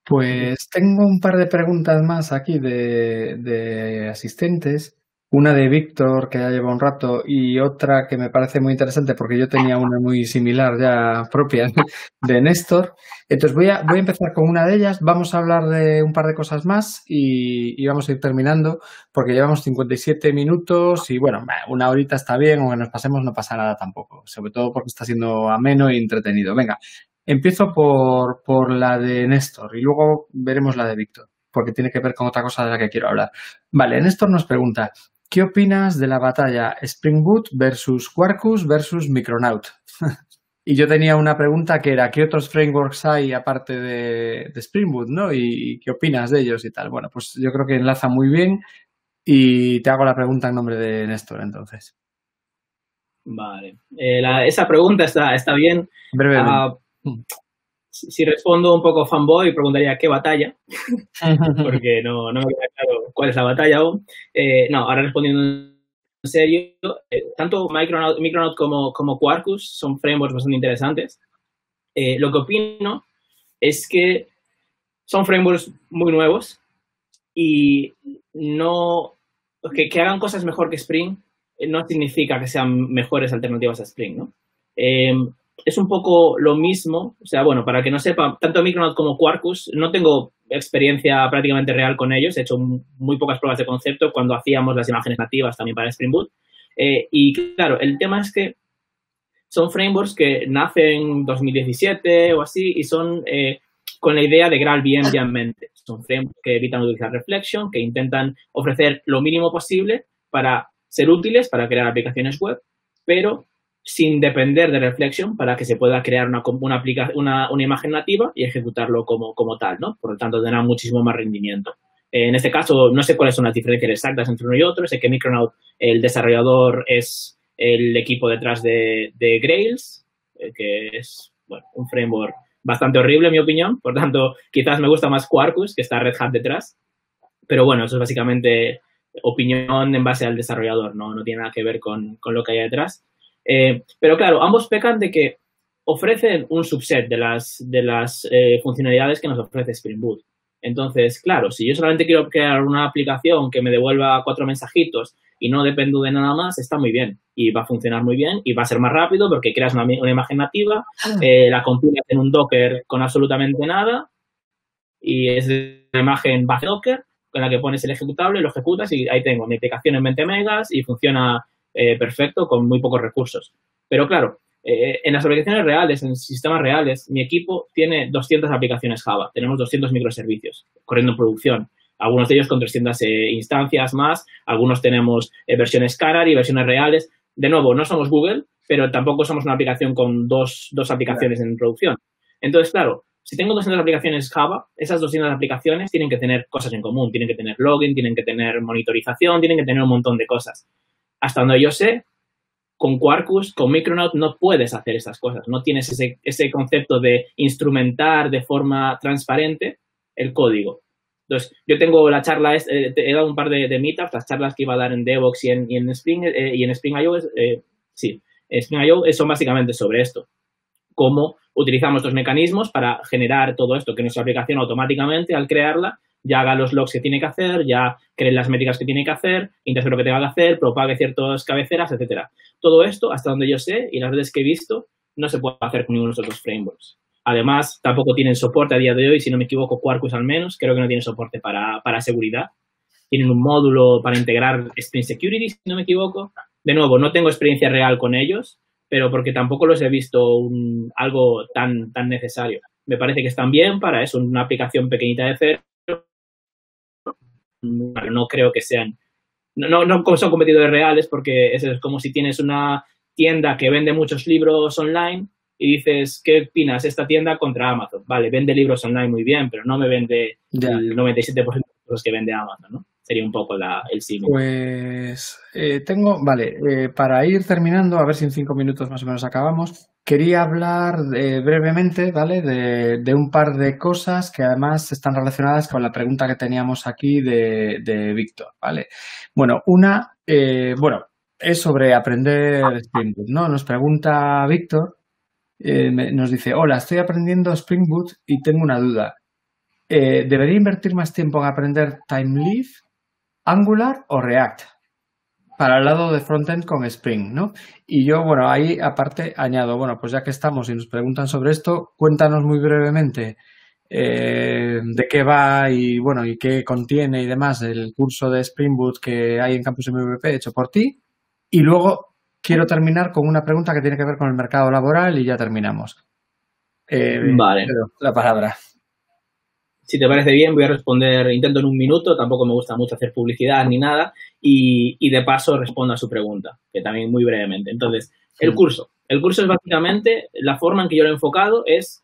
Pues tengo un par de preguntas más aquí de, de asistentes una de Víctor, que ya lleva un rato, y otra que me parece muy interesante porque yo tenía una muy similar ya propia *laughs* de Néstor. Entonces voy a, voy a empezar con una de ellas. Vamos a hablar de un par de cosas más y, vamos a ir terminando porque llevamos 57 minutos y bueno, una horita está bien, aunque nos pasemos no pasa nada tampoco, sobre todo porque está siendo ameno y entretenido. Venga, empiezo por, por la de Néstor y luego veremos la de Víctor porque tiene que ver con otra cosa de la que quiero hablar. Vale, Néstor nos pregunta, ¿Qué opinas de la batalla Spring Boot versus Quarkus versus Micronaut? *laughs* y yo tenía una pregunta que era, ¿qué otros frameworks hay aparte de, Spring Boot, no? ¿Y qué opinas de ellos y tal? Bueno, pues yo creo que enlaza muy bien y te hago la pregunta en nombre de Néstor, entonces. Vale. Eh, esa pregunta está, está bien. Brevemente. Mm si respondo un poco fanboy, preguntaría qué batalla, *laughs* porque no, no me queda claro cuál es la batalla aún. Eh, no, ahora respondiendo en serio, eh, tanto Micronaut, Micronaut como, como Quarkus son frameworks bastante interesantes. Eh, lo que opino es que son frameworks muy nuevos y no que, que hagan cosas mejor que Spring no significa que sean mejores alternativas a Spring, ¿no? Es un poco lo mismo, o sea, bueno, para que no sepa, tanto Micronaut como Quarkus, no tengo experiencia prácticamente real con ellos, he hecho muy pocas pruebas de concepto cuando hacíamos las imágenes nativas también para Spring Boot. Eh, y claro, el tema es que son frameworks que nacen en 2017 o así y son eh, con la idea de GraalVM ya en mente. Son frameworks que evitan utilizar Reflection, que intentan ofrecer lo mínimo posible para ser útiles, para crear aplicaciones web, pero sin depender de Reflection para que se pueda crear una, una, imagen nativa y ejecutarlo como, como, tal, ¿no? Por lo tanto, tendrá muchísimo más rendimiento. En este caso, no sé cuáles son las diferencias exactas entre uno y otro. Sé que Micronaut, el desarrollador, es el equipo detrás de, de Grails, eh, que es un framework bastante horrible, en mi opinión. Por tanto, quizás me gusta más Quarkus, que está Red Hat detrás. Pero bueno, eso es básicamente opinión en base al desarrollador, no, no tiene nada que ver con, con lo que hay detrás. Eh, pero claro, ambos pecan de que ofrecen un subset de las, de las eh, funcionalidades que nos ofrece Spring Boot. Entonces, claro, si yo solamente quiero crear una aplicación que me devuelva cuatro mensajitos y no dependo de nada más, está muy bien y va a funcionar muy bien y va a ser más rápido porque creas una, imagen nativa, ah. eh, la compilas en un Docker con absolutamente nada y es una imagen base Docker con la que pones el ejecutable, lo ejecutas y ahí tengo mi aplicación en 20 megas y funciona eh, perfecto con muy pocos recursos. Pero claro, eh, en las aplicaciones reales, en sistemas reales, mi equipo tiene 200 aplicaciones Java, tenemos 200 microservicios corriendo en producción. Algunos de ellos con 300 eh, instancias más, algunos tenemos versiones Carar y versiones reales. De nuevo, no somos Google, pero tampoco somos una aplicación con dos, dos aplicaciones en producción. Entonces, claro, si tengo 200 aplicaciones Java, esas 200 aplicaciones tienen que tener cosas en común, tienen que tener login, tienen que tener monitorización, tienen que tener un montón de cosas. Hasta donde yo sé, con Quarkus, con Micronaut, no puedes hacer esas cosas. No tienes ese, ese concepto de instrumentar de forma transparente el código. Entonces, yo tengo la charla, eh, he dado un par de, de, meetups, las charlas que iba a dar en Devox y en, Spring, eh, y en Spring IO, eh, sí, Spring IO son básicamente sobre esto. Cómo utilizamos estos mecanismos para generar todo esto, que nuestra aplicación automáticamente, al crearla, ya haga los logs que tiene que hacer, ya cree las métricas que tiene que hacer, interprete lo que tenga que hacer, propague ciertas cabeceras, etcétera. Todo esto, hasta donde yo sé, y las redes que he visto, no se puede hacer con ninguno de los otros frameworks. Además, tampoco tienen soporte a día de hoy, si no me equivoco, Quarkus al menos, creo que no tiene soporte para, para seguridad. Tienen un módulo para integrar Spring Security, si no me equivoco. De nuevo, no tengo experiencia real con ellos, pero porque tampoco los he visto un, algo tan, tan necesario. Me parece que están bien para eso, una aplicación pequeñita de cero. No creo que sean, no, no son competidores reales porque es como si tienes una tienda que vende muchos libros online y dices, ¿qué opinas esta tienda contra Amazon? Vale, vende libros online muy bien, pero no me vende el 97% de los que vende Amazon, ¿no? Sería un poco el símil. Pues eh, tengo, vale, eh, para ir terminando, a ver si en cinco minutos más o menos acabamos, quería hablar eh, brevemente, ¿vale? De, un par de cosas que además están relacionadas con la pregunta que teníamos aquí de, Víctor, ¿vale? Bueno, una, bueno, es sobre aprender Spring Boot, ¿no? Nos pregunta Víctor, nos dice, hola, estoy aprendiendo Spring Boot y tengo una duda. ¿Debería invertir más tiempo en aprender Timeleaf Angular o React para el lado de frontend con Spring, ¿no? Y yo, bueno, ahí aparte añado, bueno, pues ya que estamos y nos preguntan sobre esto, cuéntanos muy brevemente eh, de qué va y, bueno, y qué contiene y demás el curso de Spring Boot que hay en Campus MVP hecho por ti. Y luego quiero terminar con una pregunta que tiene que ver con el mercado laboral y ya terminamos. Eh, vale. La palabra. Si te parece bien, voy a responder, intento en un minuto, tampoco me gusta mucho hacer publicidad ni nada, y, de paso respondo a su pregunta, que también muy brevemente. Entonces, el curso. El curso es básicamente, la forma en que yo lo he enfocado es,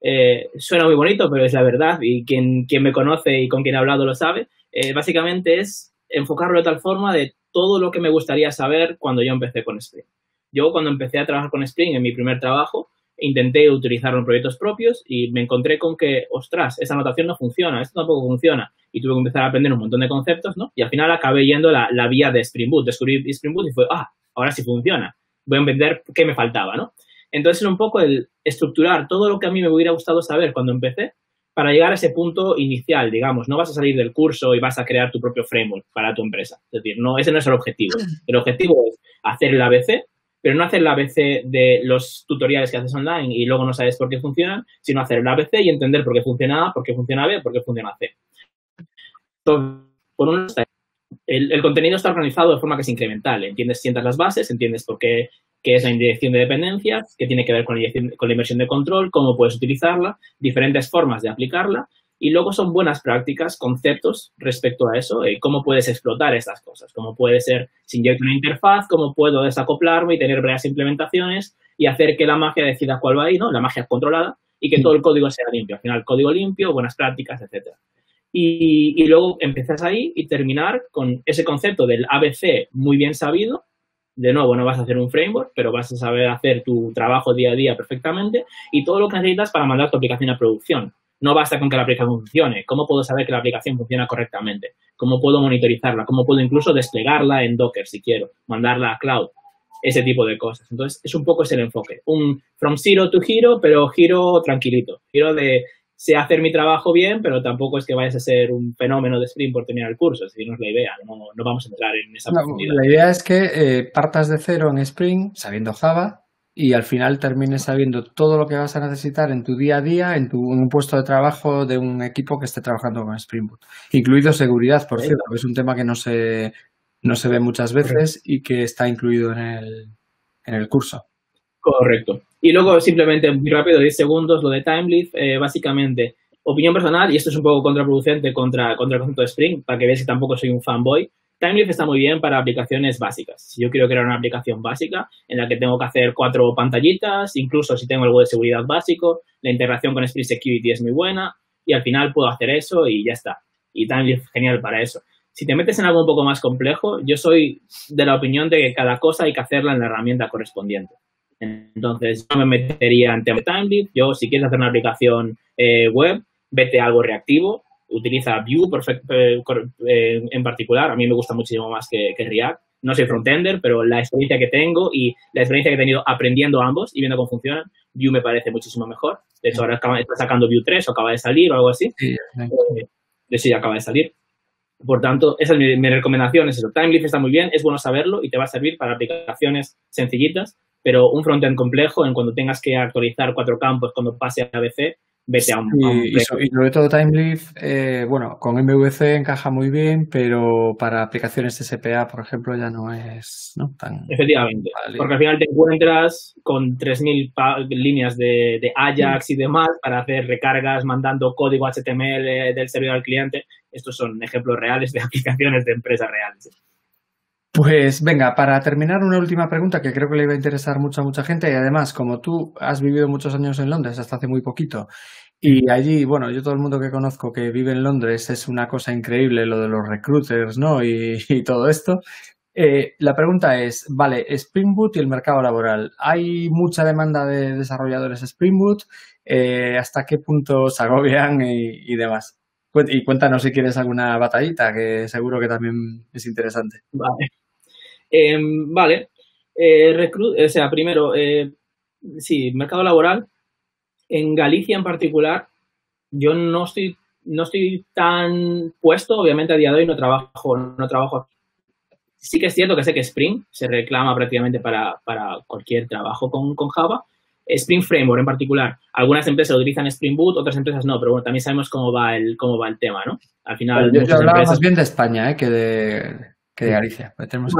eh, suena muy bonito, pero es la verdad, y quien, quien me conoce y con quien he hablado lo sabe, eh, básicamente es enfocarlo de tal forma de todo lo que me gustaría saber cuando yo empecé con Spring. Yo cuando empecé a trabajar con Spring en mi primer trabajo, intenté utilizarlo en proyectos propios y me encontré con que, ostras, esa anotación no funciona, esto tampoco funciona. Y tuve que empezar a aprender un montón de conceptos, ¿no? Y al final acabé yendo la, la vía de Spring Boot, descubrí Spring Boot y fue, ah, ahora sí funciona. Voy a entender qué me faltaba, ¿no? Entonces era un poco el estructurar todo lo que a mí me hubiera gustado saber cuando empecé para llegar a ese punto inicial, digamos. No vas a salir del curso y vas a crear tu propio framework para tu empresa. Es decir, no, ese no es el objetivo. El objetivo es hacer el ABC, pero no hacer el ABC de los tutoriales que haces online y luego no sabes por qué funcionan, sino hacer el ABC y entender por qué funciona A, por qué funciona B, por qué funciona C. Por un el, el, contenido está organizado de forma que es incremental. Entiendes, sientas las bases, entiendes por qué, qué es la inyección de dependencias, qué tiene que ver con la, con la inversión de control, cómo puedes utilizarla, diferentes formas de aplicarla y luego son buenas prácticas, conceptos respecto a eso, eh, cómo puedes explotar estas cosas, cómo puede ser, si inyecto una interfaz, cómo puedo desacoplarme y tener varias implementaciones y hacer que la magia decida cuál va ahí, ¿no? La magia controlada y que todo el código sea limpio. Al final, código limpio, buenas prácticas, etcétera. Y, y luego empiezas ahí y terminar con ese concepto del ABC muy bien sabido. De nuevo, no vas a hacer un framework, pero vas a saber hacer tu trabajo día a día perfectamente y todo lo que necesitas para mandar tu aplicación a producción no basta con que la aplicación funcione. ¿Cómo puedo saber que la aplicación funciona correctamente? ¿Cómo puedo monitorizarla? ¿Cómo puedo incluso desplegarla en Docker si quiero? Mandarla a cloud. Ese tipo de cosas. Entonces, es un poco ese el enfoque. Un from zero to hero, pero giro tranquilito. Giro de sé hacer mi trabajo bien, pero tampoco es que vayas a ser un fenómeno de Spring por terminar el curso. Es decir, no es la idea. No, no vamos a entrar en esa no, profundidad. La idea es que eh, partas de cero en Spring, sabiendo Java, y al final termines sabiendo todo lo que vas a necesitar en tu día a día, en, tu, en un puesto de trabajo de un equipo que esté trabajando con Spring Boot. Incluido seguridad, por cierto, que es un tema que no se, no se ve muchas veces y que está incluido en el, en el curso. Correcto. Y luego, simplemente, muy rápido, 10 segundos, lo de Timeleaf, eh, básicamente, opinión personal, y esto es un poco contraproducente contra, contra el concepto de Spring, para que veas que tampoco soy un fanboy, TimeLeaf está muy bien para aplicaciones básicas. Si yo quiero crear una aplicación básica en la que tengo que hacer cuatro pantallitas, incluso si tengo algo de seguridad básico, la integración con Spring Security es muy buena y al final puedo hacer eso y ya está. Y TimeLeaf es genial para eso. Si te metes en algo un poco más complejo, yo soy de la opinión de que cada cosa hay que hacerla en la herramienta correspondiente. Entonces, yo me metería en tema TimeLeaf. Yo, si quieres hacer una aplicación eh, web, vete a algo reactivo, utiliza Vue eh, eh, en particular. A mí me gusta muchísimo más que, React. No soy frontender, pero la experiencia que tengo y la experiencia que he tenido aprendiendo ambos y viendo cómo funcionan, Vue me parece muchísimo mejor. De hecho, ahora está sacando Vue 3 o acaba de salir o algo así. Sí, de hecho, ya acaba de salir. Por tanto, esa es mi, recomendación, es eso. Timeleaf está muy bien, es bueno saberlo y te va a servir para aplicaciones sencillitas, pero un frontend complejo en cuando tengas que actualizar cuatro campos cuando pase a ABC, vete a un... y, sobre todo Timeleaf, eh, bueno, con MVC encaja muy bien, pero para aplicaciones SPA, por ejemplo, ya no es ¿no? tan... Efectivamente, porque al final te encuentras con 3.000 líneas de, Ajax y demás para hacer recargas mandando código HTML del servidor al cliente. Estos son ejemplos reales de *laughs* aplicaciones de empresas reales. Pues venga, para terminar una última pregunta que creo que le iba a interesar mucho a mucha gente y además como tú has vivido muchos años en Londres hasta hace muy poquito y allí, bueno, yo todo el mundo que conozco que vive en Londres es una cosa increíble lo de los recruiters, ¿no? Y, *laughs* todo esto. Eh, la pregunta es, vale, Spring Boot y el mercado laboral. ¿Hay mucha demanda de desarrolladores Spring Boot? Eh, ¿Hasta qué punto se agobian y, y demás? Y cuéntanos si quieres alguna batallita, que seguro que también es interesante. Vale. Em, vale. Eh, o sea, primero, eh, sí, mercado laboral. En Galicia en particular, yo no estoy, no estoy tan puesto, obviamente a día de hoy no trabajo, no trabajo. Sí que es cierto que sé que Spring se reclama prácticamente para, para cualquier trabajo con, con Java. Spring Framework en particular. Algunas empresas utilizan Spring Boot, otras empresas no, pero bueno, también sabemos cómo va el, cómo va el tema, ¿no? Al final. yo, hablaba más bien de España ¿eh? que, de, que de Galicia. Tenemos...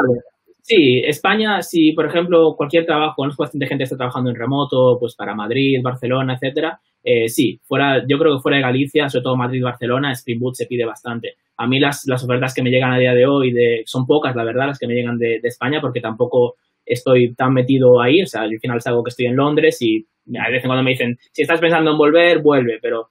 Sí, España, si por ejemplo cualquier trabajo, conozco bastante gente está trabajando en remoto, pues para Madrid, Barcelona, etcétera, eh, sí, fuera, yo creo que fuera de Galicia, sobre todo Madrid, Barcelona, Spring Boot se pide bastante. A mí las, las ofertas que me llegan a día de hoy de, son pocas, la verdad, las que me llegan de, de España, porque tampoco estoy tan metido ahí, o sea, al final es algo que estoy en Londres y a veces cuando me dicen, si estás pensando en volver, vuelve, pero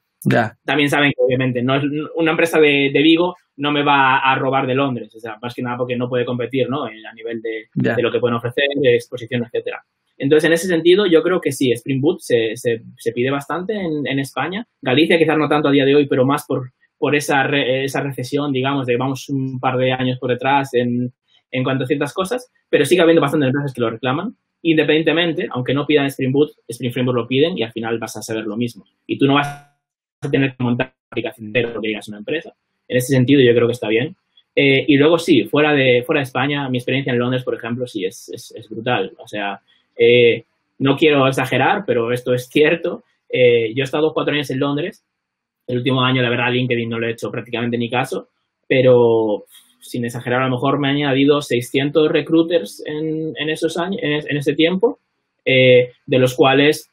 también saben que obviamente no es una empresa de, de, Vigo no me va a robar de Londres, o sea, más que nada porque no puede competir, ¿no? A nivel de, de lo que pueden ofrecer, de exposición, etcétera. Entonces, en ese sentido, yo creo que sí, Spring Boot se, se, se pide bastante en, en, España. Galicia quizás no tanto a día de hoy, pero más por, por esa, esa recesión, digamos, de vamos un par de años por detrás en, en cuanto a ciertas cosas, pero sigue habiendo bastantes empresas que lo reclaman. Independientemente, aunque no pidan Spring Boot, Spring Framework lo piden y al final vas a saber lo mismo. Y tú no vas a tener que montar una aplicación de lo que digas una empresa. En ese sentido, yo creo que está bien. Eh, y luego sí, fuera de, fuera de España, mi experiencia en Londres, por ejemplo, sí es, es, brutal. O sea, eh, no quiero exagerar, pero esto es cierto. Eh, yo he estado cuatro años en Londres. El último año, la verdad, LinkedIn no le he hecho prácticamente ni caso, pero sin exagerar, a lo mejor me han añadido 600 recruiters en, en esos años, en, ese tiempo, eh, de los cuales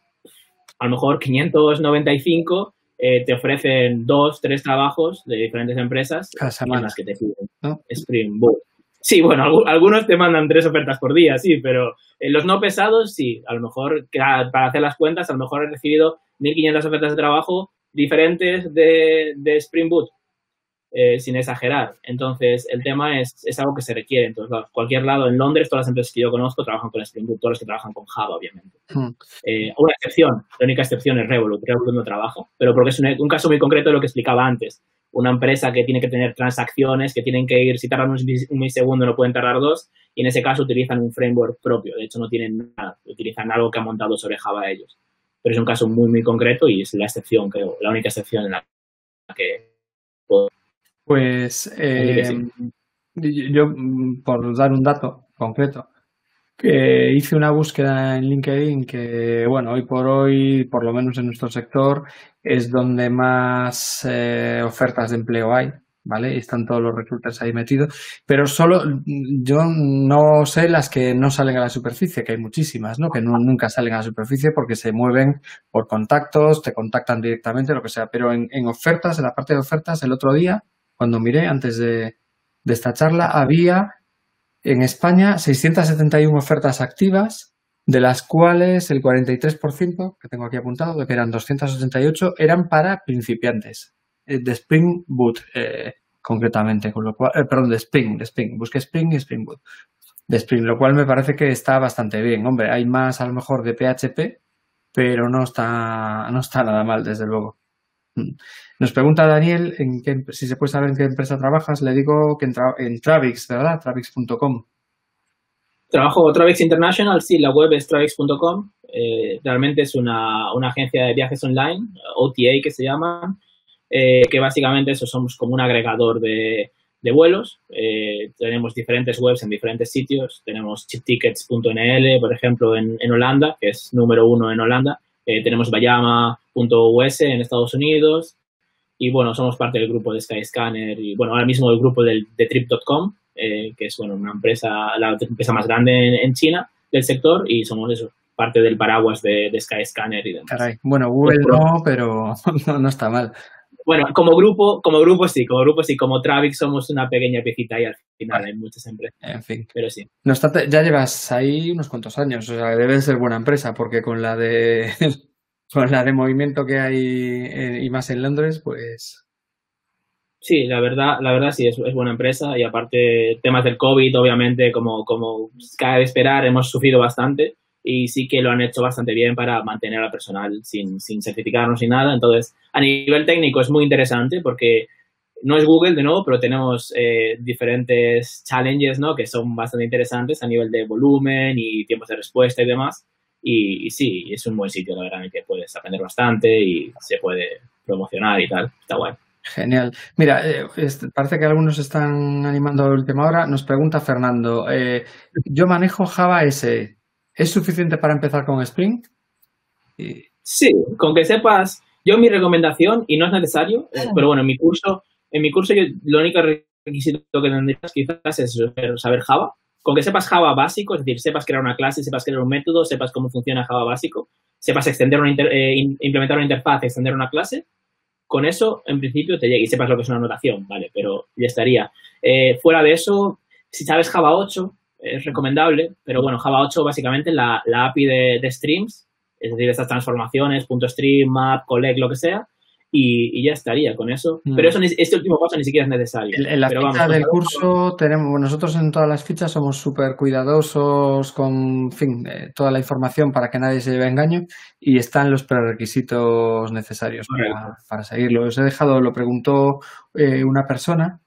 a lo mejor 595 eh, te ofrecen dos, tres trabajos de diferentes empresas en las que te piden Spring Boot. Sí, bueno, algunos te mandan tres ofertas por día, sí, pero en los no pesados, sí, a lo mejor para hacer las cuentas, a lo mejor he recibido 1.500 ofertas de trabajo diferentes de, de Spring Boot eh, sin exagerar. Entonces, el tema es, es, algo que se requiere. Entonces, cualquier lado, en Londres, todas las empresas que yo conozco trabajan con Spring Boot, todos los que trabajan con Java, obviamente. Hmm. Eh, una excepción, la única excepción es Revolut. Revolut no trabaja, pero porque es un, caso muy concreto de lo que explicaba antes. Una empresa que tiene que tener transacciones, que tienen que ir, si tardan un, un milisegundo, no pueden tardar dos, y en ese caso utilizan un framework propio. De hecho, no tienen nada, utilizan algo que ha montado sobre Java ellos. Pero es un caso muy, muy concreto y es la excepción, creo, la única excepción en la que pues eh, yo, mm, por dar un dato concreto, que hice una búsqueda en LinkedIn que, bueno, hoy por hoy, por lo menos en nuestro sector, es donde más eh, ofertas de empleo hay, ¿vale? Y están todos los recruiters ahí metidos, pero solo yo no sé las que no salen a la superficie, que hay muchísimas, ¿no? Que nunca salen a la superficie porque se mueven por contactos, te contactan directamente, lo que sea, pero en, en ofertas, en la parte de ofertas, el otro día cuando miré antes de, de esta charla, había en España 671 ofertas activas, de las cuales el 43%, que tengo aquí apuntado, que eran 288, eran para principiantes, eh, de Spring Boot eh, concretamente, con lo cual, eh, perdón, de Spring, de Spring, busqué Spring y Spring Boot, de Spring, lo cual me parece que está bastante bien. Hombre, hay más a lo mejor de PHP, pero no está, no está nada mal, desde luego. Nos pregunta Daniel qué, si se puede saber en qué empresa trabajas. Le digo que en, en Travix, ¿verdad? Travix.com. Trabajo Travix International, sí, la web es travix.com. Eh, realmente es una, una, agencia de viajes online, OTA que se llama, eh, que básicamente eso somos como un agregador de, de vuelos. Eh, tenemos diferentes webs en diferentes sitios. Tenemos chiptickets.nl, por ejemplo, en, en, Holanda, que es número uno en Holanda. tenemos Bayama.us en Estados Unidos. Y bueno, somos parte del grupo de Skyscanner y bueno, ahora mismo el grupo del, de Trip.com, eh, que es bueno, una empresa, la empresa más grande en, China del sector y somos eso, parte del paraguas de, de Skyscanner y demás. Caray. Bueno, Google no, pero *laughs* no, está mal. Bueno, como grupo, como grupo sí, como grupo sí, como Travix somos una pequeña piecita y al final hay muchas empresas. En fin. Pero sí. No ya llevas ahí unos cuantos años, o sea, debe ser buena empresa, porque con la de con la de movimiento que hay y más en Londres, pues... Sí, la verdad, la verdad sí, es, buena empresa y aparte temas del COVID, obviamente, como, como cabe esperar, hemos sufrido bastante y sí que lo han hecho bastante bien para mantener al personal sin, sin certificarnos ni nada. Entonces, a nivel técnico es muy interesante porque no es Google de nuevo, pero tenemos eh, diferentes challenges, ¿no? Que son bastante interesantes a nivel de volumen y tiempos de respuesta y demás. Y, sí, es un buen sitio, la verdad, en el que puedes aprender bastante y se puede promocionar y tal. Está bueno. Genial. Mira, eh, parece que algunos están animando a última hora. Nos pregunta Fernando, eh, yo manejo Java S. ¿Es suficiente para empezar con Spring? Sí, con que sepas, yo mi recomendación, y no es necesario, eh, pero bueno, en mi curso, en mi curso yo, lo único requisito que tendrías quizás es saber Java, con que sepas Java básico, es decir, sepas crear una clase, sepas crear un método, sepas cómo funciona Java básico, sepas extender una eh, implementar una interfaz, extender una clase, con eso, en principio, te llega y sepas lo que es una anotación, ¿vale? Pero ya estaría. Eh, fuera de eso, si sabes Java 8, es recomendable, pero bueno, Java 8 básicamente la, la API de, de, streams, es decir, estas transformaciones, punto .stream, map, collect, lo que sea, y, ya estaría con eso. Mm. Pero eso, este último paso ni siquiera es necesario. En, la ficha del curso tenemos, nosotros en todas las fichas somos súper cuidadosos con, fin, eh, toda la información para que nadie se lleve engaño y están los prerequisitos necesarios para, seguirlo. Os he dejado, lo preguntó eh, una persona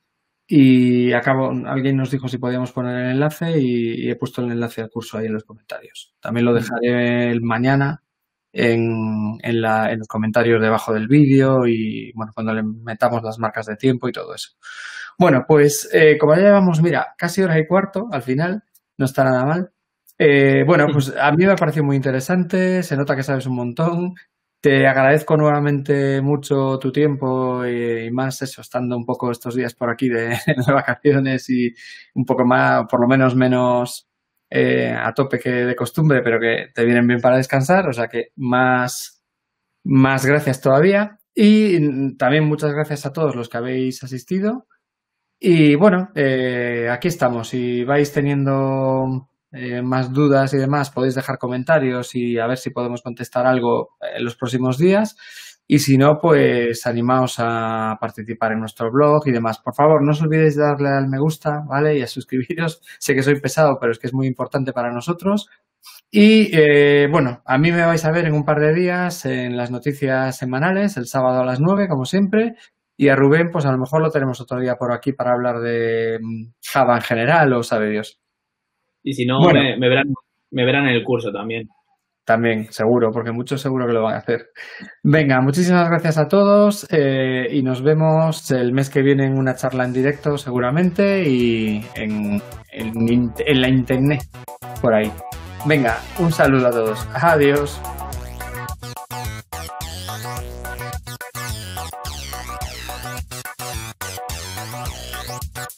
y acabo, alguien nos dijo si podíamos poner el enlace y, y, he puesto el enlace al curso ahí en los comentarios. También lo mm. dejaré el mañana en, en, la, en los comentarios debajo del vídeo y bueno, cuando le metamos las marcas de tiempo y todo eso. Bueno, pues eh, como ya llevamos, mira, casi hora y cuarto al final, no está nada mal. Eh, bueno, pues a mí me ha parecido muy interesante, se nota que sabes un montón. Te agradezco nuevamente mucho tu tiempo y, y, más eso, estando un poco estos días por aquí de, *laughs* de vacaciones y un poco más, por lo menos menos eh, a tope que de costumbre, pero que te vienen bien para descansar, o sea que más, más gracias todavía. Y también muchas gracias a todos los que habéis asistido. Y bueno, eh, aquí estamos. Si vais teniendo eh, más dudas y demás, podéis dejar comentarios y a ver si podemos contestar algo en los próximos días. Y si no, pues animaos a participar en nuestro blog y demás. Por favor, no os olvidéis de darle al me gusta, ¿vale? Y a suscribiros. *laughs* sé que soy pesado, pero es que es muy importante para nosotros. Y eh, bueno, a mí me vais a ver en un par de días en las noticias semanales, el sábado a las 9, como siempre. Y a Rubén, pues a lo mejor lo tenemos otro día por aquí para hablar de mm, Java en general o sabe Dios. Y si no, me, verán, me verán en el curso también. También, seguro, porque muchos seguro que lo van a hacer. Venga, muchísimas gracias a todos eh, y nos vemos el mes que viene en una charla en directo seguramente y en, en, en la internet por ahí. Venga, un saludo a todos. Adiós.